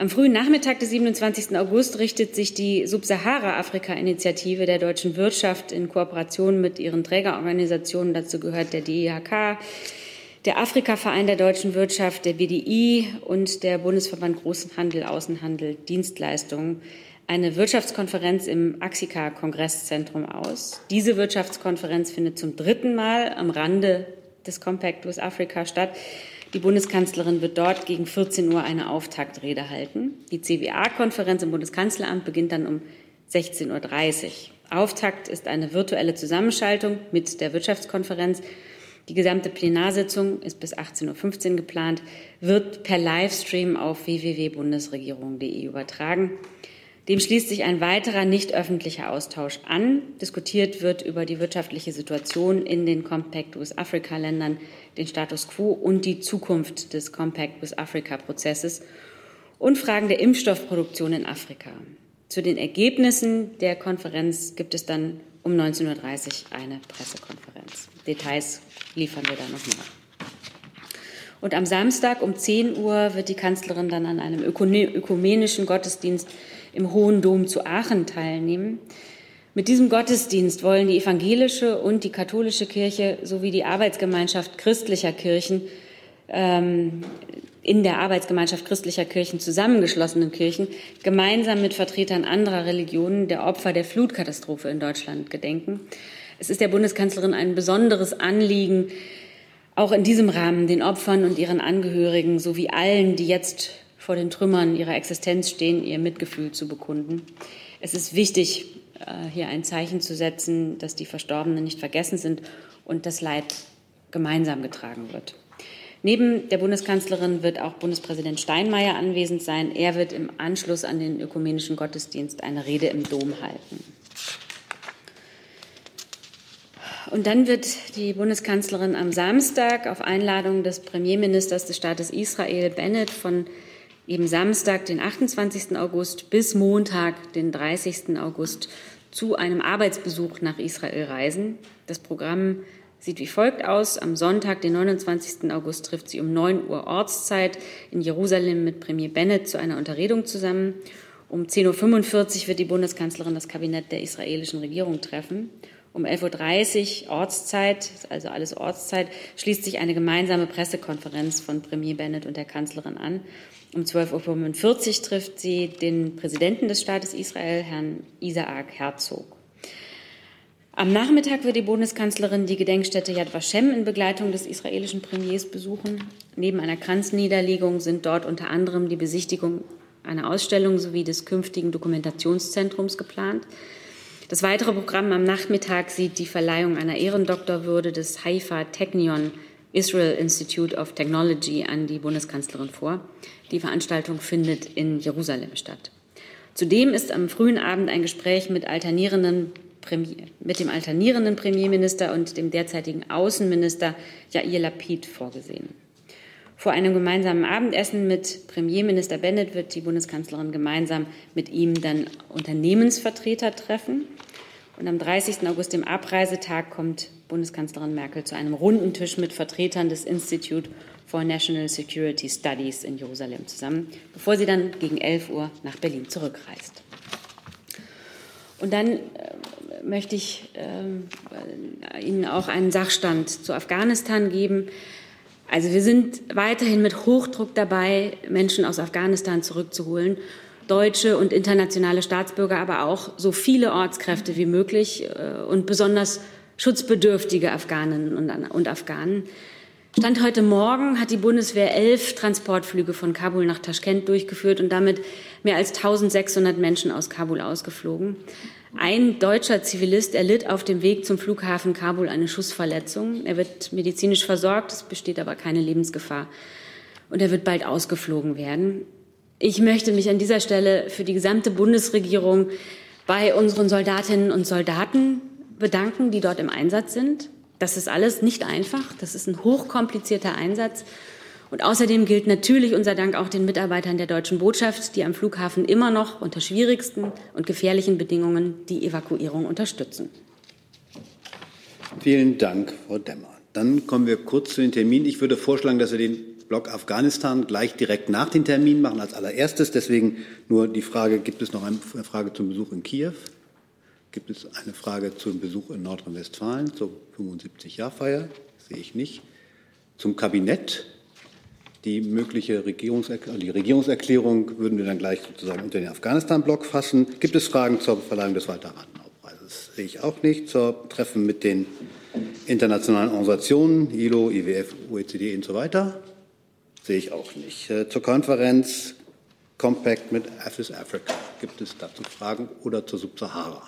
Am frühen Nachmittag des 27. August richtet sich die Subsahara-Afrika-Initiative der deutschen Wirtschaft in Kooperation mit ihren Trägerorganisationen, dazu gehört der DIHK, der Afrika-Verein der deutschen Wirtschaft, der BDI und der Bundesverband Großhandel, Außenhandel, Dienstleistungen, eine Wirtschaftskonferenz im Axika-Kongresszentrum aus. Diese Wirtschaftskonferenz findet zum dritten Mal am Rande des Compact with Africa statt. Die Bundeskanzlerin wird dort gegen 14 Uhr eine Auftaktrede halten. Die CWA-Konferenz im Bundeskanzleramt beginnt dann um 16.30 Uhr. Auftakt ist eine virtuelle Zusammenschaltung mit der Wirtschaftskonferenz. Die gesamte Plenarsitzung ist bis 18.15 Uhr geplant, wird per Livestream auf www.bundesregierung.de übertragen. Dem schließt sich ein weiterer nicht öffentlicher Austausch an. Diskutiert wird über die wirtschaftliche Situation in den Compact with Africa Ländern, den Status quo und die Zukunft des Compact with Africa Prozesses und Fragen der Impfstoffproduktion in Afrika. Zu den Ergebnissen der Konferenz gibt es dann um 19.30 Uhr eine Pressekonferenz. Details liefern wir dann noch nach. Und am Samstag um 10 Uhr wird die Kanzlerin dann an einem ökumenischen Gottesdienst im Hohen Dom zu Aachen teilnehmen. Mit diesem Gottesdienst wollen die evangelische und die katholische Kirche sowie die Arbeitsgemeinschaft christlicher Kirchen ähm, in der Arbeitsgemeinschaft christlicher Kirchen zusammengeschlossenen Kirchen gemeinsam mit Vertretern anderer Religionen der Opfer der Flutkatastrophe in Deutschland gedenken. Es ist der Bundeskanzlerin ein besonderes Anliegen, auch in diesem Rahmen den Opfern und ihren Angehörigen sowie allen, die jetzt vor den Trümmern ihrer Existenz stehen, ihr Mitgefühl zu bekunden. Es ist wichtig, äh, hier ein Zeichen zu setzen, dass die Verstorbenen nicht vergessen sind und das Leid gemeinsam getragen wird. Neben der Bundeskanzlerin wird auch Bundespräsident Steinmeier anwesend sein. Er wird im Anschluss an den ökumenischen Gottesdienst eine Rede im Dom halten. Und dann wird die Bundeskanzlerin am Samstag auf Einladung des Premierministers des Staates Israel Bennett von eben Samstag, den 28. August bis Montag, den 30. August, zu einem Arbeitsbesuch nach Israel reisen. Das Programm sieht wie folgt aus. Am Sonntag, den 29. August, trifft sie um 9 Uhr Ortszeit in Jerusalem mit Premier Bennett zu einer Unterredung zusammen. Um 10.45 Uhr wird die Bundeskanzlerin das Kabinett der israelischen Regierung treffen. Um 11.30 Uhr Ortszeit, also alles Ortszeit, schließt sich eine gemeinsame Pressekonferenz von Premier Bennett und der Kanzlerin an. Um 12.45 Uhr trifft sie den Präsidenten des Staates Israel, Herrn Isaac Herzog. Am Nachmittag wird die Bundeskanzlerin die Gedenkstätte Yad Vashem in Begleitung des israelischen Premiers besuchen. Neben einer Kranzniederlegung sind dort unter anderem die Besichtigung einer Ausstellung sowie des künftigen Dokumentationszentrums geplant. Das weitere Programm am Nachmittag sieht die Verleihung einer Ehrendoktorwürde des Haifa Technion Israel Institute of Technology an die Bundeskanzlerin vor. Die Veranstaltung findet in Jerusalem statt. Zudem ist am frühen Abend ein Gespräch mit, Premier, mit dem alternierenden Premierminister und dem derzeitigen Außenminister Yair Lapid vorgesehen. Vor einem gemeinsamen Abendessen mit Premierminister Bennett wird die Bundeskanzlerin gemeinsam mit ihm dann Unternehmensvertreter treffen. Und am 30. August, dem Abreisetag, kommt Bundeskanzlerin Merkel zu einem runden Tisch mit Vertretern des Institute for National Security Studies in Jerusalem zusammen, bevor sie dann gegen 11 Uhr nach Berlin zurückreist. Und dann äh, möchte ich äh, Ihnen auch einen Sachstand zu Afghanistan geben. Also wir sind weiterhin mit Hochdruck dabei, Menschen aus Afghanistan zurückzuholen deutsche und internationale Staatsbürger, aber auch so viele Ortskräfte wie möglich äh, und besonders schutzbedürftige Afghaninnen und Afghanen. Stand heute Morgen hat die Bundeswehr elf Transportflüge von Kabul nach Taschkent durchgeführt und damit mehr als 1600 Menschen aus Kabul ausgeflogen. Ein deutscher Zivilist erlitt auf dem Weg zum Flughafen Kabul eine Schussverletzung. Er wird medizinisch versorgt, es besteht aber keine Lebensgefahr. Und er wird bald ausgeflogen werden. Ich möchte mich an dieser Stelle für die gesamte Bundesregierung bei unseren Soldatinnen und Soldaten bedanken, die dort im Einsatz sind. Das ist alles nicht einfach. Das ist ein hochkomplizierter Einsatz. Und außerdem gilt natürlich unser Dank auch den Mitarbeitern der deutschen Botschaft, die am Flughafen immer noch unter schwierigsten und gefährlichen Bedingungen die Evakuierung unterstützen. Vielen Dank, Frau Demmer. Dann kommen wir kurz zu den Terminen. Ich würde vorschlagen, dass wir den Block Afghanistan gleich direkt nach den Terminen machen als allererstes. Deswegen nur die Frage, gibt es noch eine Frage zum Besuch in Kiew? Gibt es eine Frage zum Besuch in Nordrhein-Westfalen zur 75-Jahr-Feier? Sehe ich nicht. Zum Kabinett? Die mögliche Regierungserklärung, die Regierungserklärung würden wir dann gleich sozusagen unter den Afghanistan-Block fassen. Gibt es Fragen zur Verleihung des Walter-Rathenau-Preises? Sehe ich auch nicht. Zur Treffen mit den internationalen Organisationen, ILO, IWF, OECD und so weiter? Sehe ich auch nicht. Äh, zur Konferenz Compact mit AFIS Africa. Gibt es dazu Fragen oder zur Subsahara?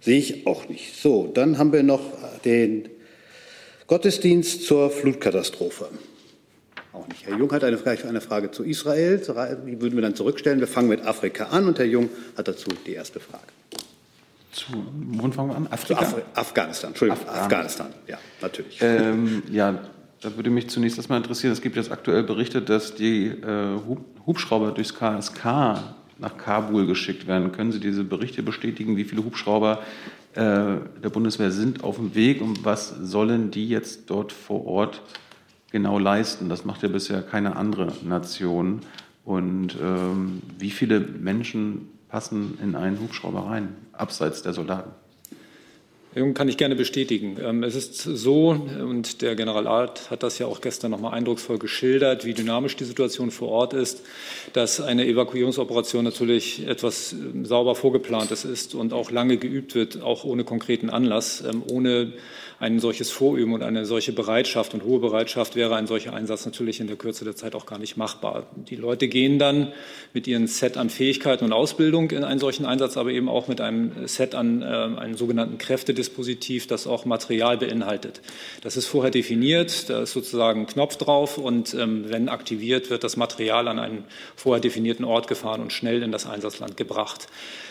Sehe ich auch nicht. So, dann haben wir noch den Gottesdienst zur Flutkatastrophe. Auch nicht. Herr Jung hat eine Frage, eine Frage zu Israel. Die würden wir dann zurückstellen. Wir fangen mit Afrika an und Herr Jung hat dazu die erste Frage. Zu, wohin fangen wir an? Afrika? Af Afghanistan, Entschuldigung, Afghanistan, Afghanistan. ja, natürlich. Ähm, ja, da würde mich zunächst erstmal interessieren, es gibt jetzt aktuell Berichte, dass die äh, Hubschrauber durchs KSK nach Kabul geschickt werden. Können Sie diese Berichte bestätigen? Wie viele Hubschrauber äh, der Bundeswehr sind auf dem Weg und was sollen die jetzt dort vor Ort genau leisten? Das macht ja bisher keine andere Nation. Und ähm, wie viele Menschen passen in einen Hubschrauber rein, abseits der Soldaten? Kann ich gerne bestätigen. Ähm, es ist so, und der General Art hat das ja auch gestern noch mal eindrucksvoll geschildert, wie dynamisch die Situation vor Ort ist, dass eine Evakuierungsoperation natürlich etwas ähm, sauber vorgeplantes ist und auch lange geübt wird, auch ohne konkreten Anlass, ähm, ohne ein solches Vorüben und eine solche Bereitschaft und hohe Bereitschaft wäre ein solcher Einsatz natürlich in der Kürze der Zeit auch gar nicht machbar. Die Leute gehen dann mit ihrem Set an Fähigkeiten und Ausbildung in einen solchen Einsatz, aber eben auch mit einem Set an äh, einem sogenannten Kräftedispositiv, das auch Material beinhaltet. Das ist vorher definiert, da ist sozusagen ein Knopf drauf und ähm, wenn aktiviert, wird das Material an einen vorher definierten Ort gefahren und schnell in das Einsatzland gebracht.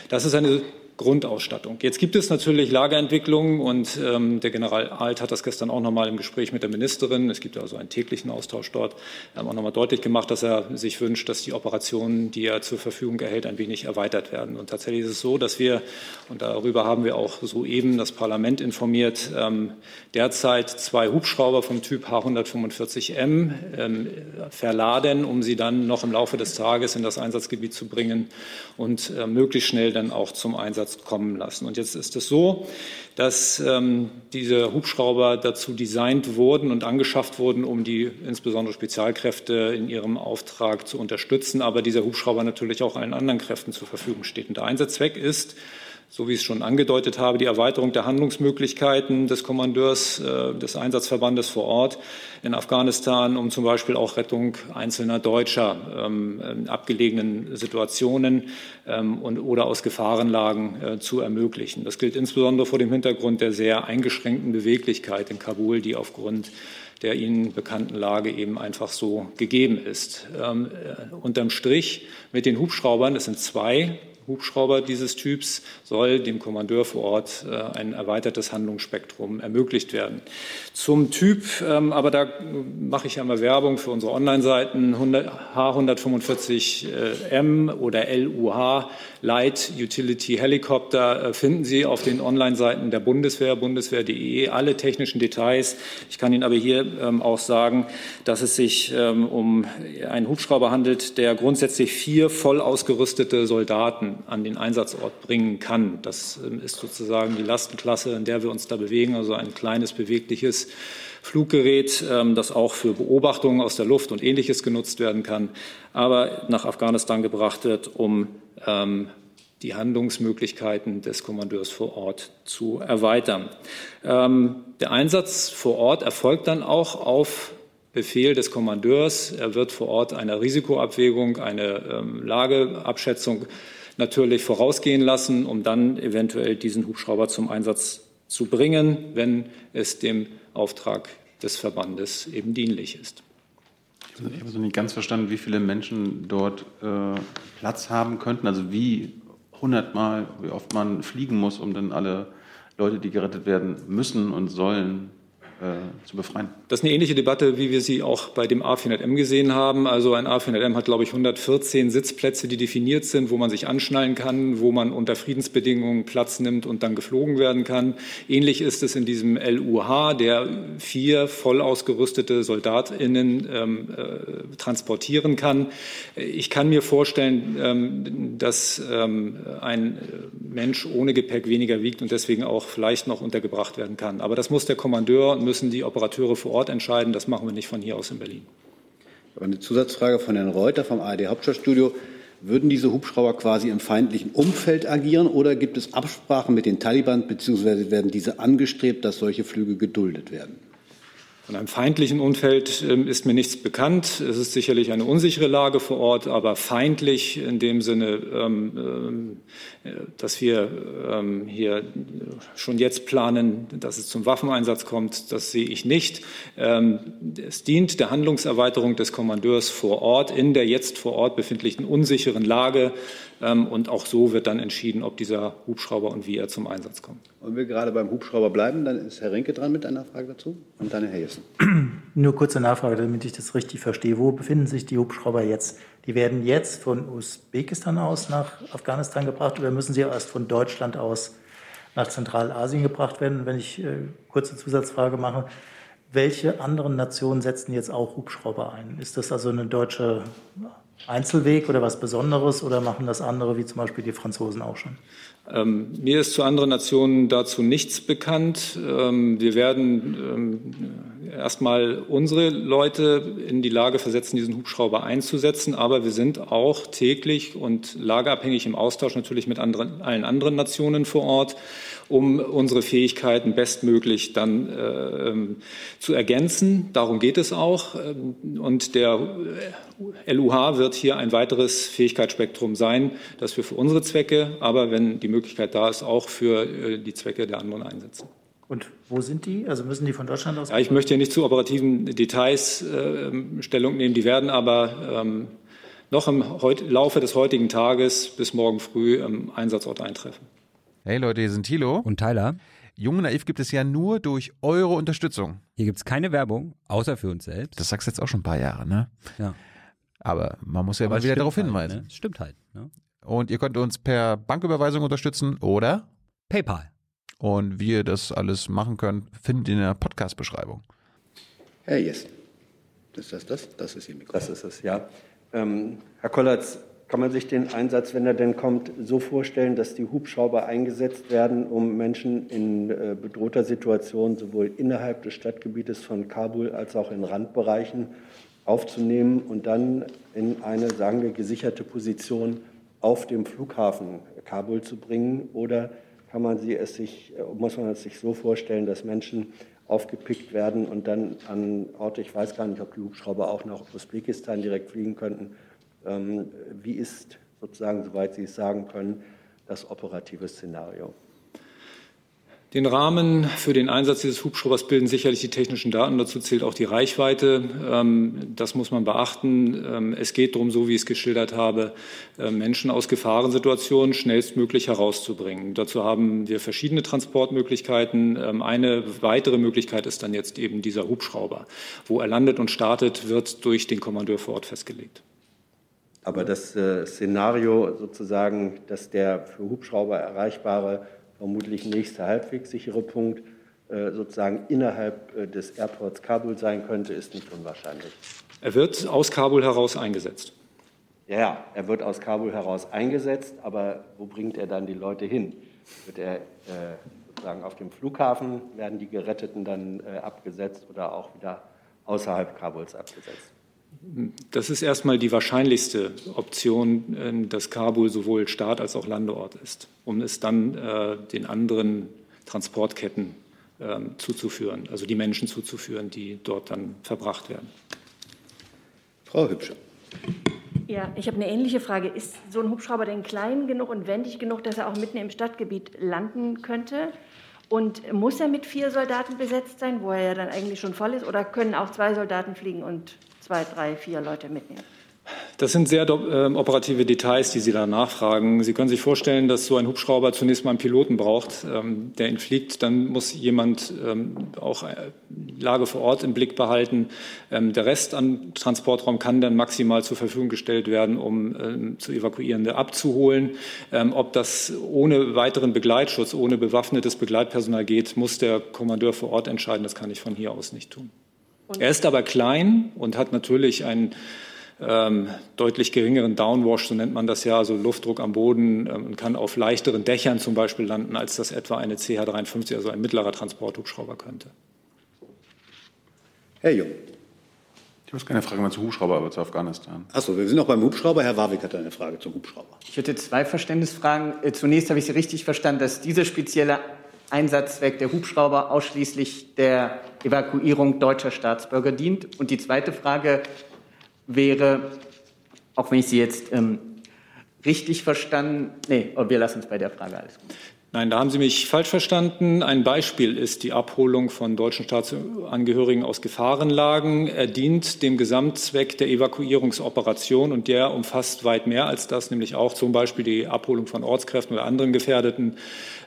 Das ist eine Grundausstattung. Jetzt gibt es natürlich Lagerentwicklungen und ähm, der General Alt hat das gestern auch noch mal im Gespräch mit der Ministerin, es gibt also einen täglichen Austausch dort, ähm, auch noch mal deutlich gemacht, dass er sich wünscht, dass die Operationen, die er zur Verfügung erhält, ein wenig erweitert werden. Und tatsächlich ist es so, dass wir, und darüber haben wir auch soeben das Parlament informiert, ähm, derzeit zwei Hubschrauber vom Typ H145M ähm, verladen, um sie dann noch im Laufe des Tages in das Einsatzgebiet zu bringen und äh, möglichst schnell dann auch zum Einsatz Einsatz kommen lassen. Und jetzt ist es so, dass ähm, diese Hubschrauber dazu designt wurden und angeschafft wurden, um die insbesondere Spezialkräfte in ihrem Auftrag zu unterstützen, aber dieser Hubschrauber natürlich auch allen anderen Kräften zur Verfügung steht. Und der Einsatzzweck ist, so wie ich es schon angedeutet habe, die Erweiterung der Handlungsmöglichkeiten des Kommandeurs äh, des Einsatzverbandes vor Ort in Afghanistan, um zum Beispiel auch Rettung einzelner Deutscher ähm, in abgelegenen Situationen ähm, und, oder aus Gefahrenlagen äh, zu ermöglichen. Das gilt insbesondere vor dem Hintergrund der sehr eingeschränkten Beweglichkeit in Kabul, die aufgrund der Ihnen bekannten Lage eben einfach so gegeben ist. Ähm, äh, unterm Strich mit den Hubschraubern, es sind zwei Hubschrauber dieses Typs soll dem Kommandeur vor Ort äh, ein erweitertes Handlungsspektrum ermöglicht werden. Zum Typ, ähm, aber da mache ich einmal Werbung für unsere Online-Seiten H145M oder LUH Light Utility Helicopter äh, finden Sie auf den Online-Seiten der Bundeswehr, bundeswehr.de, alle technischen Details. Ich kann Ihnen aber hier ähm, auch sagen, dass es sich ähm, um einen Hubschrauber handelt, der grundsätzlich vier voll ausgerüstete Soldaten an den Einsatzort bringen kann. Das ähm, ist sozusagen die Lastenklasse, in der wir uns da bewegen, also ein kleines, bewegliches Fluggerät, ähm, das auch für Beobachtungen aus der Luft und Ähnliches genutzt werden kann, aber nach Afghanistan gebracht wird, um ähm, die Handlungsmöglichkeiten des Kommandeurs vor Ort zu erweitern. Der Einsatz vor Ort erfolgt dann auch auf Befehl des Kommandeurs. Er wird vor Ort einer Risikoabwägung, eine Lageabschätzung natürlich vorausgehen lassen, um dann eventuell diesen Hubschrauber zum Einsatz zu bringen, wenn es dem Auftrag des Verbandes eben dienlich ist. Ich habe also nicht ganz verstanden, wie viele Menschen dort äh, Platz haben könnten, also wie hundertmal, wie oft man fliegen muss, um dann alle Leute, die gerettet werden müssen und sollen, zu befreien. Das ist eine ähnliche Debatte, wie wir sie auch bei dem A400M gesehen haben. Also ein A400M hat, glaube ich, 114 Sitzplätze, die definiert sind, wo man sich anschnallen kann, wo man unter Friedensbedingungen Platz nimmt und dann geflogen werden kann. Ähnlich ist es in diesem LUH, der vier voll ausgerüstete SoldatInnen ähm, äh, transportieren kann. Ich kann mir vorstellen, ähm, dass ähm, ein Mensch ohne Gepäck weniger wiegt und deswegen auch vielleicht noch untergebracht werden kann. Aber das muss der Kommandeur müssen die Operateure vor Ort entscheiden. Das machen wir nicht von hier aus in Berlin. Eine Zusatzfrage von Herrn Reuter vom ARD Hauptstadtstudio. Würden diese Hubschrauber quasi im feindlichen Umfeld agieren oder gibt es Absprachen mit den Taliban beziehungsweise werden diese angestrebt, dass solche Flüge geduldet werden? Von einem feindlichen Umfeld ähm, ist mir nichts bekannt. Es ist sicherlich eine unsichere Lage vor Ort, aber feindlich in dem Sinne, ähm, ähm, dass wir hier schon jetzt planen, dass es zum Waffeneinsatz kommt, das sehe ich nicht. Es dient der Handlungserweiterung des Kommandeurs vor Ort in der jetzt vor Ort befindlichen unsicheren Lage. Und auch so wird dann entschieden, ob dieser Hubschrauber und wie er zum Einsatz kommt. Und wir gerade beim Hubschrauber bleiben, dann ist Herr Rinke dran mit einer Frage dazu und dann Herr Jessen. Nur kurze Nachfrage, damit ich das richtig verstehe. Wo befinden sich die Hubschrauber jetzt? Die werden jetzt von Usbekistan aus nach Afghanistan gebracht oder müssen sie erst von Deutschland aus nach Zentralasien gebracht werden? Wenn ich äh, kurze Zusatzfrage mache, welche anderen Nationen setzen jetzt auch Hubschrauber ein? Ist das also eine deutsche Einzelweg oder was Besonderes oder machen das andere, wie zum Beispiel die Franzosen auch schon? Ähm, mir ist zu anderen Nationen dazu nichts bekannt. Ähm, wir werden ähm, erstmal unsere Leute in die Lage versetzen, diesen Hubschrauber einzusetzen. Aber wir sind auch täglich und lageabhängig im Austausch natürlich mit anderen, allen anderen Nationen vor Ort um unsere Fähigkeiten bestmöglich dann äh, zu ergänzen. Darum geht es auch. Und der LUH wird hier ein weiteres Fähigkeitsspektrum sein, das wir für unsere Zwecke, aber wenn die Möglichkeit da ist, auch für äh, die Zwecke der anderen einsetzen. Und wo sind die? Also müssen die von Deutschland aus? Ja, ich möchte ja nicht zu operativen Details äh, Stellung nehmen. Die werden aber ähm, noch im Laufe des heutigen Tages bis morgen früh am Einsatzort eintreffen. Hey Leute, hier sind Thilo und Tyler. Jung und Naiv gibt es ja nur durch eure Unterstützung. Hier gibt es keine Werbung, außer für uns selbst. Das sagst du jetzt auch schon ein paar Jahre, ne? Ja. Aber man muss ja Aber mal wieder darauf halt, hinweisen. Ne? Stimmt halt. Ne? Und ihr könnt uns per Banküberweisung unterstützen oder PayPal. Und wie ihr das alles machen könnt, findet ihr in der Podcast-Beschreibung. Herr Yes. Ist das das? Das ist Ihr Mikro. Das ist es, ja. Ähm, Herr Kollatz, kann man sich den Einsatz, wenn er denn kommt, so vorstellen, dass die Hubschrauber eingesetzt werden, um Menschen in äh, bedrohter Situation sowohl innerhalb des Stadtgebietes von Kabul als auch in Randbereichen aufzunehmen und dann in eine, sagen wir, gesicherte Position auf dem Flughafen Kabul zu bringen? Oder kann man sie es sich, äh, muss man es sich so vorstellen, dass Menschen aufgepickt werden und dann an Orte, ich weiß gar nicht, ob die Hubschrauber auch nach Usbekistan direkt fliegen könnten, wie ist sozusagen, soweit Sie es sagen können, das operative Szenario? Den Rahmen für den Einsatz dieses Hubschraubers bilden sicherlich die technischen Daten. Dazu zählt auch die Reichweite. Ähm, das muss man beachten. Ähm, es geht darum, so wie ich es geschildert habe, äh, Menschen aus Gefahrensituationen schnellstmöglich herauszubringen. Dazu haben wir verschiedene Transportmöglichkeiten. Eine weitere Möglichkeit ist dann jetzt eben dieser Hubschrauber. Wo er landet und startet, wird durch den Kommandeur vor Ort festgelegt. Aber das äh, Szenario sozusagen, dass der für Hubschrauber erreichbare, vermutlich nächste halbwegs sichere Punkt äh, sozusagen innerhalb äh, des Airports Kabul sein könnte, ist nicht unwahrscheinlich. Er wird aus Kabul heraus eingesetzt. Ja, ja, er wird aus Kabul heraus eingesetzt, aber wo bringt er dann die Leute hin? Wird er äh, sozusagen auf dem Flughafen, werden die Geretteten dann äh, abgesetzt oder auch wieder außerhalb Kabuls abgesetzt? Das ist erstmal die wahrscheinlichste Option, äh, dass Kabul sowohl Start als auch Landeort ist, um es dann äh, den anderen Transportketten äh, zuzuführen, also die Menschen zuzuführen, die dort dann verbracht werden. Frau Hübscher. Ja, ich habe eine ähnliche Frage. Ist so ein Hubschrauber denn klein genug und wendig genug, dass er auch mitten im Stadtgebiet landen könnte? Und muss er mit vier Soldaten besetzt sein, wo er ja dann eigentlich schon voll ist? Oder können auch zwei Soldaten fliegen und zwei, drei, vier Leute mitnehmen? Das sind sehr äh, operative Details, die Sie da nachfragen. Sie können sich vorstellen, dass so ein Hubschrauber zunächst mal einen Piloten braucht, ähm, der ihn fliegt. Dann muss jemand ähm, auch äh, Lage vor Ort im Blick behalten. Ähm, der Rest an Transportraum kann dann maximal zur Verfügung gestellt werden, um ähm, zu Evakuierende abzuholen. Ähm, ob das ohne weiteren Begleitschutz, ohne bewaffnetes Begleitpersonal geht, muss der Kommandeur vor Ort entscheiden. Das kann ich von hier aus nicht tun. Er ist aber klein und hat natürlich einen ähm, deutlich geringeren Downwash, so nennt man das ja, also Luftdruck am Boden ähm, und kann auf leichteren Dächern zum Beispiel landen, als das etwa eine CH-53, also ein mittlerer Transporthubschrauber könnte. Herr Jung. Ich habe keine Frage mehr zu Hubschrauber, aber zu Afghanistan. Achso, wir sind noch beim Hubschrauber. Herr Warwick hat eine Frage zum Hubschrauber. Ich hätte zwei Verständnisfragen. Äh, zunächst habe ich Sie richtig verstanden, dass dieser spezielle Einsatzzweck der Hubschrauber ausschließlich der Evakuierung deutscher Staatsbürger dient. Und die zweite Frage wäre, auch wenn ich sie jetzt ähm, richtig verstanden, nee, wir lassen es bei der Frage alles gut. Nein, da haben Sie mich falsch verstanden. Ein Beispiel ist die Abholung von deutschen Staatsangehörigen aus Gefahrenlagen. Er dient dem Gesamtzweck der Evakuierungsoperation und der umfasst weit mehr als das, nämlich auch zum Beispiel die Abholung von Ortskräften oder anderen Gefährdeten.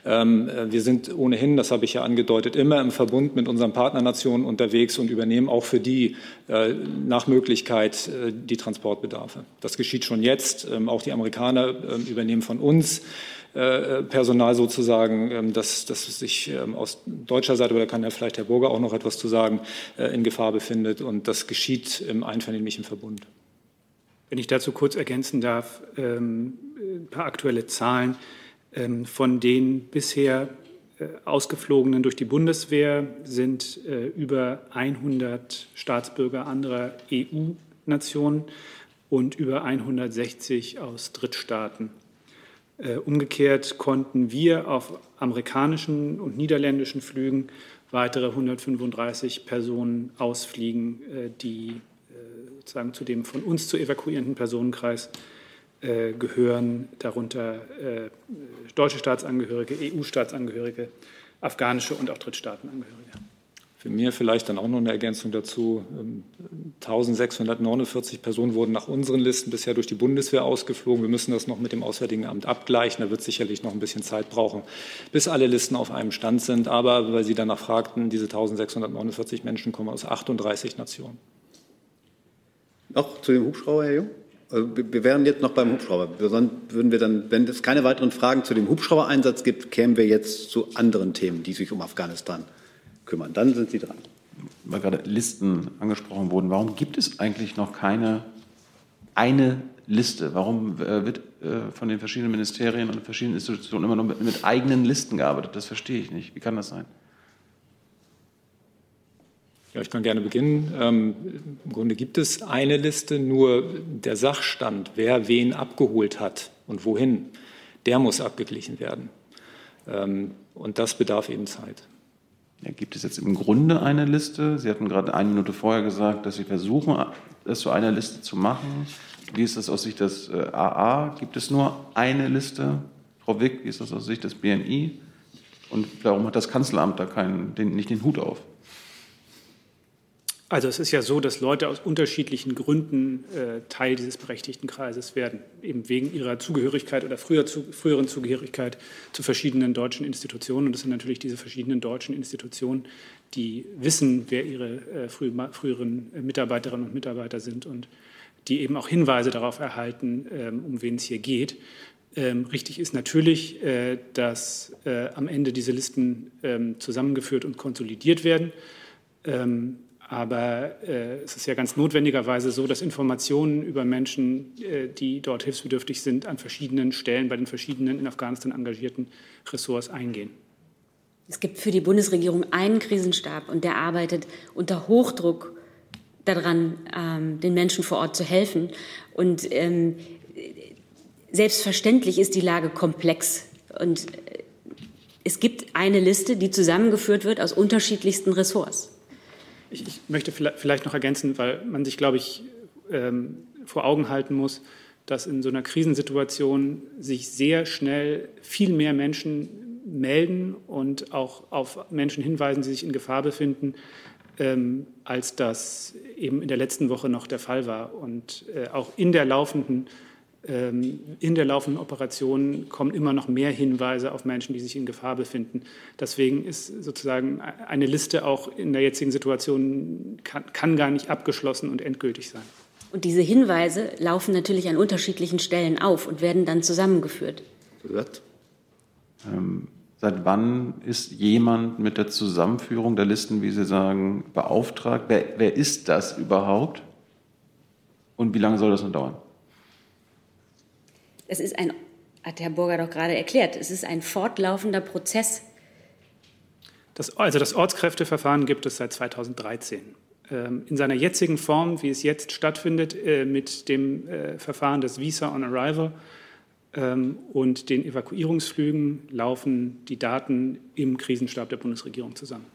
Ähm, wir sind ohnehin, das habe ich ja angedeutet, immer im Verbund mit unseren Partnernationen unterwegs und übernehmen auch für die äh, nach Möglichkeit äh, die Transportbedarfe. Das geschieht schon jetzt. Ähm, auch die Amerikaner ähm, übernehmen von uns äh, Personal sozusagen, ähm, das, das sich ähm, aus deutscher Seite, oder kann ja vielleicht Herr Burger auch noch etwas zu sagen, äh, in Gefahr befindet. Und das geschieht im einvernehmlichen Verbund. Wenn ich dazu kurz ergänzen darf, ähm, ein paar aktuelle Zahlen. Von den bisher äh, ausgeflogenen durch die Bundeswehr sind über 100 Staatsbürger anderer EU-Nationen und über 160 aus Drittstaaten äh, umgekehrt konnten wir auf amerikanischen und niederländischen Flügen weitere 135 Personen ausfliegen, äh, die äh, sozusagen zu dem von uns zu evakuierenden Personenkreis gehören, darunter deutsche Staatsangehörige, EU-Staatsangehörige, afghanische und auch Drittstaatenangehörige. Für mir vielleicht dann auch noch eine Ergänzung dazu. 1649 ähm, Personen wurden nach unseren Listen bisher durch die Bundeswehr ausgeflogen. Wir müssen das noch mit dem Auswärtigen Amt abgleichen. Da wird sicherlich noch ein bisschen Zeit brauchen, bis alle Listen auf einem Stand sind. Aber weil Sie danach fragten, diese 1649 Menschen kommen aus 38 Nationen. Noch zu dem Hubschrauber, Herr Jung? Also wir wären jetzt noch beim Hubschrauber. Würden wir dann, wenn es keine weiteren Fragen zu dem Hubschraubereinsatz gibt, kämen wir jetzt zu anderen Themen, die sich um Afghanistan kümmern. Dann sind Sie dran. Weil gerade Listen angesprochen wurden, warum gibt es eigentlich noch keine eine Liste? Warum äh, wird äh, von den verschiedenen Ministerien und verschiedenen Institutionen immer nur mit, mit eigenen Listen gearbeitet? Das verstehe ich nicht. Wie kann das sein? Ja, ich kann gerne beginnen. Ähm, Im Grunde gibt es eine Liste, nur der Sachstand, wer wen abgeholt hat und wohin, der muss abgeglichen werden. Ähm, und das bedarf eben Zeit. Ja, gibt es jetzt im Grunde eine Liste? Sie hatten gerade eine Minute vorher gesagt, dass Sie versuchen, das zu einer Liste zu machen. Wie ist das aus Sicht des äh, AA? Gibt es nur eine Liste? Frau Wick, wie ist das aus Sicht des BNI? Und warum hat das Kanzleramt da keinen, den, nicht den Hut auf? Also es ist ja so, dass Leute aus unterschiedlichen Gründen äh, Teil dieses berechtigten Kreises werden, eben wegen ihrer Zugehörigkeit oder früher zu, früheren Zugehörigkeit zu verschiedenen deutschen Institutionen. Und das sind natürlich diese verschiedenen deutschen Institutionen, die wissen, wer ihre äh, früh, früheren Mitarbeiterinnen und Mitarbeiter sind und die eben auch Hinweise darauf erhalten, ähm, um wen es hier geht. Ähm, richtig ist natürlich, äh, dass äh, am Ende diese Listen ähm, zusammengeführt und konsolidiert werden. Ähm, aber äh, es ist ja ganz notwendigerweise so, dass Informationen über Menschen, äh, die dort hilfsbedürftig sind, an verschiedenen Stellen bei den verschiedenen in Afghanistan engagierten Ressorts eingehen. Es gibt für die Bundesregierung einen Krisenstab und der arbeitet unter Hochdruck daran, ähm, den Menschen vor Ort zu helfen. Und ähm, selbstverständlich ist die Lage komplex. Und äh, es gibt eine Liste, die zusammengeführt wird aus unterschiedlichsten Ressorts. Ich, ich, möchte vielleicht noch ergänzen, weil man sich, glaube ich, ähm, vor Augen halten muss, dass in so einer Krisensituation sich sehr schnell viel mehr Menschen melden und auch auf Menschen hinweisen, die sich in Gefahr befinden, ähm, als das eben in der letzten Woche noch der Fall war. Und äh, auch in der laufenden in der laufenden Operation kommen immer noch mehr Hinweise auf Menschen, die sich in Gefahr befinden. Deswegen ist sozusagen eine Liste auch in der jetzigen Situation kann, kann gar nicht abgeschlossen und endgültig sein. Und diese Hinweise laufen natürlich an unterschiedlichen Stellen auf und werden dann zusammengeführt. Ähm, seit wann ist jemand mit der Zusammenführung der Listen, wie Sie sagen, beauftragt? Wer, wer ist das überhaupt? Und wie lange soll das noch dauern? Es ist ein, hat Herr Burger doch gerade erklärt, es ist ein fortlaufender Prozess. Das, also das Ortskräfteverfahren gibt es seit 2013. Ähm, in seiner jetzigen Form, wie es jetzt stattfindet, äh, mit dem äh, Verfahren des Visa on Arrival ähm, und den Evakuierungsflügen, laufen die Daten im Krisenstab der Bundesregierung zusammen.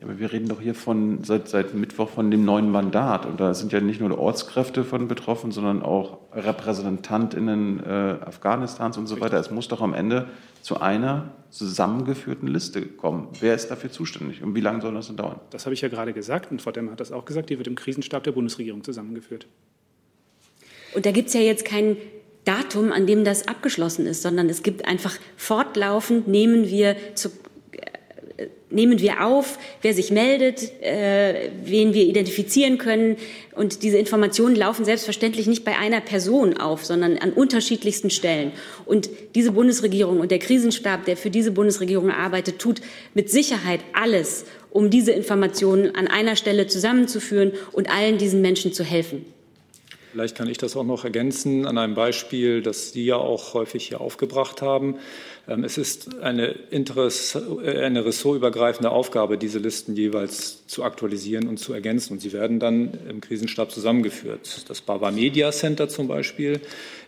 Ja, aber wir reden doch hier von, seit, seit Mittwoch von dem neuen Mandat. Und da sind ja nicht nur Ortskräfte von betroffen, sondern auch RepräsentantInnen äh, Afghanistans und so weiter. Es muss doch am Ende zu einer zusammengeführten Liste kommen. Wer ist dafür zuständig und wie lange soll das denn dauern? Das habe ich ja gerade gesagt und Frau Demmer hat das auch gesagt. Die wird im Krisenstab der Bundesregierung zusammengeführt. Und da gibt es ja jetzt kein Datum, an dem das abgeschlossen ist, sondern es gibt einfach fortlaufend, nehmen wir zu, nehmen wir auf, wer sich meldet, äh, wen wir identifizieren können. Und diese Informationen laufen selbstverständlich nicht bei einer Person auf, sondern an unterschiedlichsten Stellen. Und diese Bundesregierung und der Krisenstab, der für diese Bundesregierung arbeitet, tut mit Sicherheit alles, um diese Informationen an einer Stelle zusammenzuführen und allen diesen Menschen zu helfen. Vielleicht kann ich das auch noch ergänzen an einem Beispiel, das Sie ja auch häufig hier aufgebracht haben. Ähm, es ist eine, äh, eine ressortübergreifende Aufgabe, diese Listen jeweils zu aktualisieren und zu ergänzen. Und sie werden dann im Krisenstab zusammengeführt. Das Baba Media Center zum Beispiel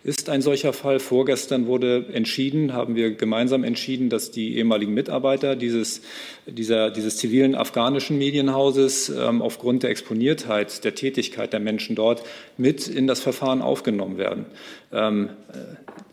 ist ein solcher Fall. Vorgestern wurde entschieden, haben wir gemeinsam entschieden, dass die ehemaligen Mitarbeiter dieses, dieser, dieses zivilen afghanischen Medienhauses ähm, aufgrund der Exponiertheit der Tätigkeit der Menschen dort mit in das Verfahren aufgenommen werden. Ähm, äh,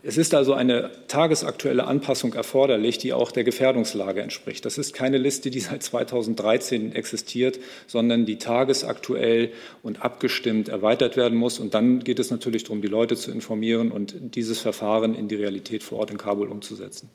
es ist also eine tagesaktuelle Anpassung erforderlich, die auch der Gefährdungslage entspricht. Das ist keine Liste, die seit 2013 existiert, sondern die tagesaktuell und abgestimmt erweitert werden muss. Und dann geht es natürlich darum, die Leute zu informieren und dieses Verfahren in die Realität vor Ort in Kabul umzusetzen.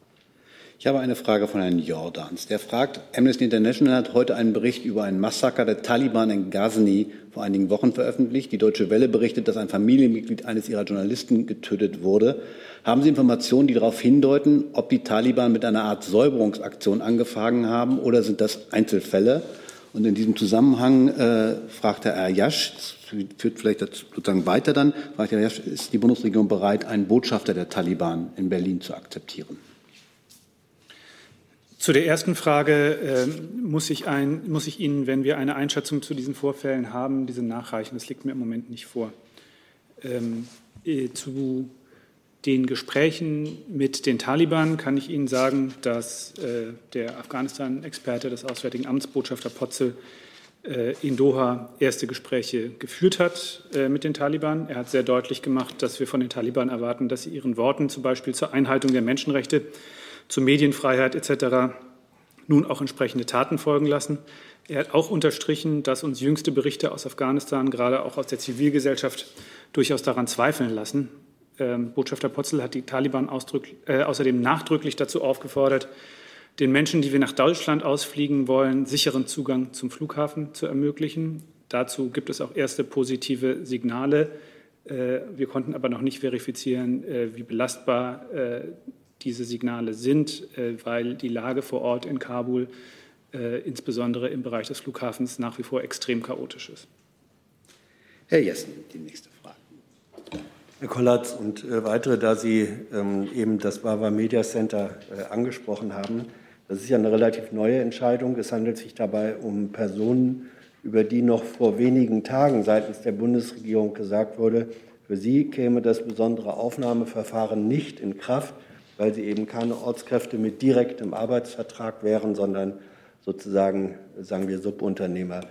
Ich habe eine Frage von Herrn Jordans. Der fragt, Amnesty International hat heute einen Bericht über ein Massaker der Taliban in Ghazni vor einigen Wochen veröffentlicht. Die Deutsche Welle berichtet, dass ein Familienmitglied eines ihrer Journalisten getötet wurde. Haben Sie Informationen, die darauf hindeuten, ob die Taliban mit einer Art Säuberungsaktion angefangen haben oder sind das Einzelfälle? Und in diesem Zusammenhang äh, fragt Herr Ayash, führt vielleicht sozusagen weiter dann, fragt Herr Ayash, ist die Bundesregierung bereit, einen Botschafter der Taliban in Berlin zu akzeptieren? Zu der ersten Frage äh, muss, ich ein, muss ich Ihnen, wenn wir eine Einschätzung zu diesen Vorfällen haben, diese nachreichen. Das liegt mir im Moment nicht vor. Ähm, äh, zu den Gesprächen mit den Taliban kann ich Ihnen sagen, dass äh, der Afghanistan-Experte des Auswärtigen Amts, Botschafter Potzel, äh, in Doha erste Gespräche geführt hat äh, mit den Taliban. Er hat sehr deutlich gemacht, dass wir von den Taliban erwarten, dass sie ihren Worten zum Beispiel zur Einhaltung der Menschenrechte zu Medienfreiheit etc. nun auch entsprechende Taten folgen lassen. Er hat auch unterstrichen, dass uns jüngste Berichte aus Afghanistan, gerade auch aus der Zivilgesellschaft, durchaus daran zweifeln lassen. Ähm, Botschafter Potzel hat die Taliban äh, außerdem nachdrücklich dazu aufgefordert, den Menschen, die wir nach Deutschland ausfliegen wollen, sicheren Zugang zum Flughafen zu ermöglichen. Dazu gibt es auch erste positive Signale. Äh, wir konnten aber noch nicht verifizieren, äh, wie belastbar äh, diese Signale sind, äh, weil die Lage vor Ort in Kabul, äh, insbesondere im Bereich des Flughafens, nach wie vor extrem chaotisch ist. Herr Jessen, die nächste Frage. Herr Kollatz und äh, weitere, da Sie ähm, eben das Bava Media Center angesprochen haben, das ist ja eine relativ neue Entscheidung. Es handelt sich dabei um Personen, über die noch vor wenigen Tagen seitens der Bundesregierung gesagt wurde, für sie käme das besondere Aufnahmeverfahren nicht in Kraft, weil sie eben keine Ortskräfte mit direktem Arbeitsvertrag wären, sondern sozusagen, sagen wir, Subunternehmer.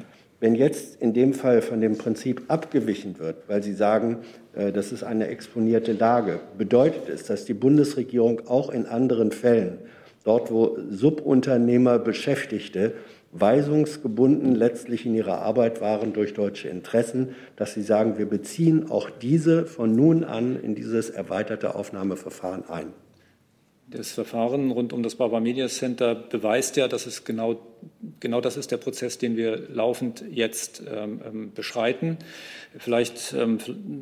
Wenn jetzt in dem Fall von dem Prinzip abgewichen wird, weil Sie sagen, äh, das ist eine exponierte Lage, bedeutet es, dass die Bundesregierung auch in anderen Fällen, dort wo Subunternehmer Beschäftigte weisungsgebunden letztlich in ihrer Arbeit waren durch deutsche Interessen, dass sie sagen, wir beziehen auch diese von nun an in dieses erweiterte Aufnahmeverfahren ein. Das Verfahren rund um das Barbara Media Center beweist ja, dass es genau, genau das ist der Prozess, den wir laufend jetzt ähm, ähm beschreiten. Vielleicht ähm,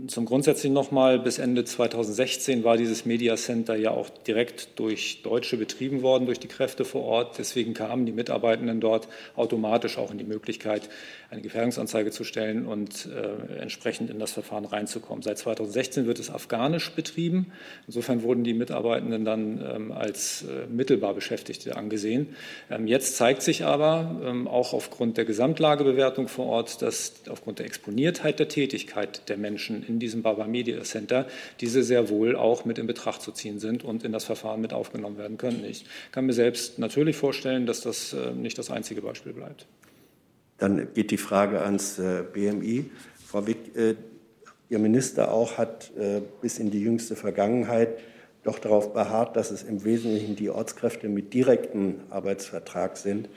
zum Grundsätzlichen nochmal, bis Ende 2016 war dieses Media Center ja auch direkt durch Deutsche betrieben worden, durch die Kräfte vor Ort. Deswegen kamen die Mitarbeitenden dort automatisch auch in die Möglichkeit, eine Gefährdungsanzeige zu stellen und äh, entsprechend in das Verfahren reinzukommen. Seit 2016 wird es afghanisch betrieben. Insofern wurden die Mitarbeitenden dann ähm, als äh, mittelbar Beschäftigte angesehen. Ähm, jetzt zeigt sich aber ähm, auch aufgrund der Gesamtlagebewertung vor Ort, dass aufgrund der Exponiertheit der Tätigkeit der Menschen in diesem Baba Media Center, diese sehr wohl auch mit in Betracht zu ziehen sind und in das Verfahren mit aufgenommen werden können. Ich kann mir selbst natürlich vorstellen, dass das äh, nicht das einzige Beispiel bleibt. Dann geht die Frage ans äh, BMI. Frau Wick, äh, Ihr Minister auch hat bis in die jüngste Vergangenheit doch darauf beharrt, dass es im Wesentlichen die Ortskräfte mit direktem Arbeitsvertrag sind, äh,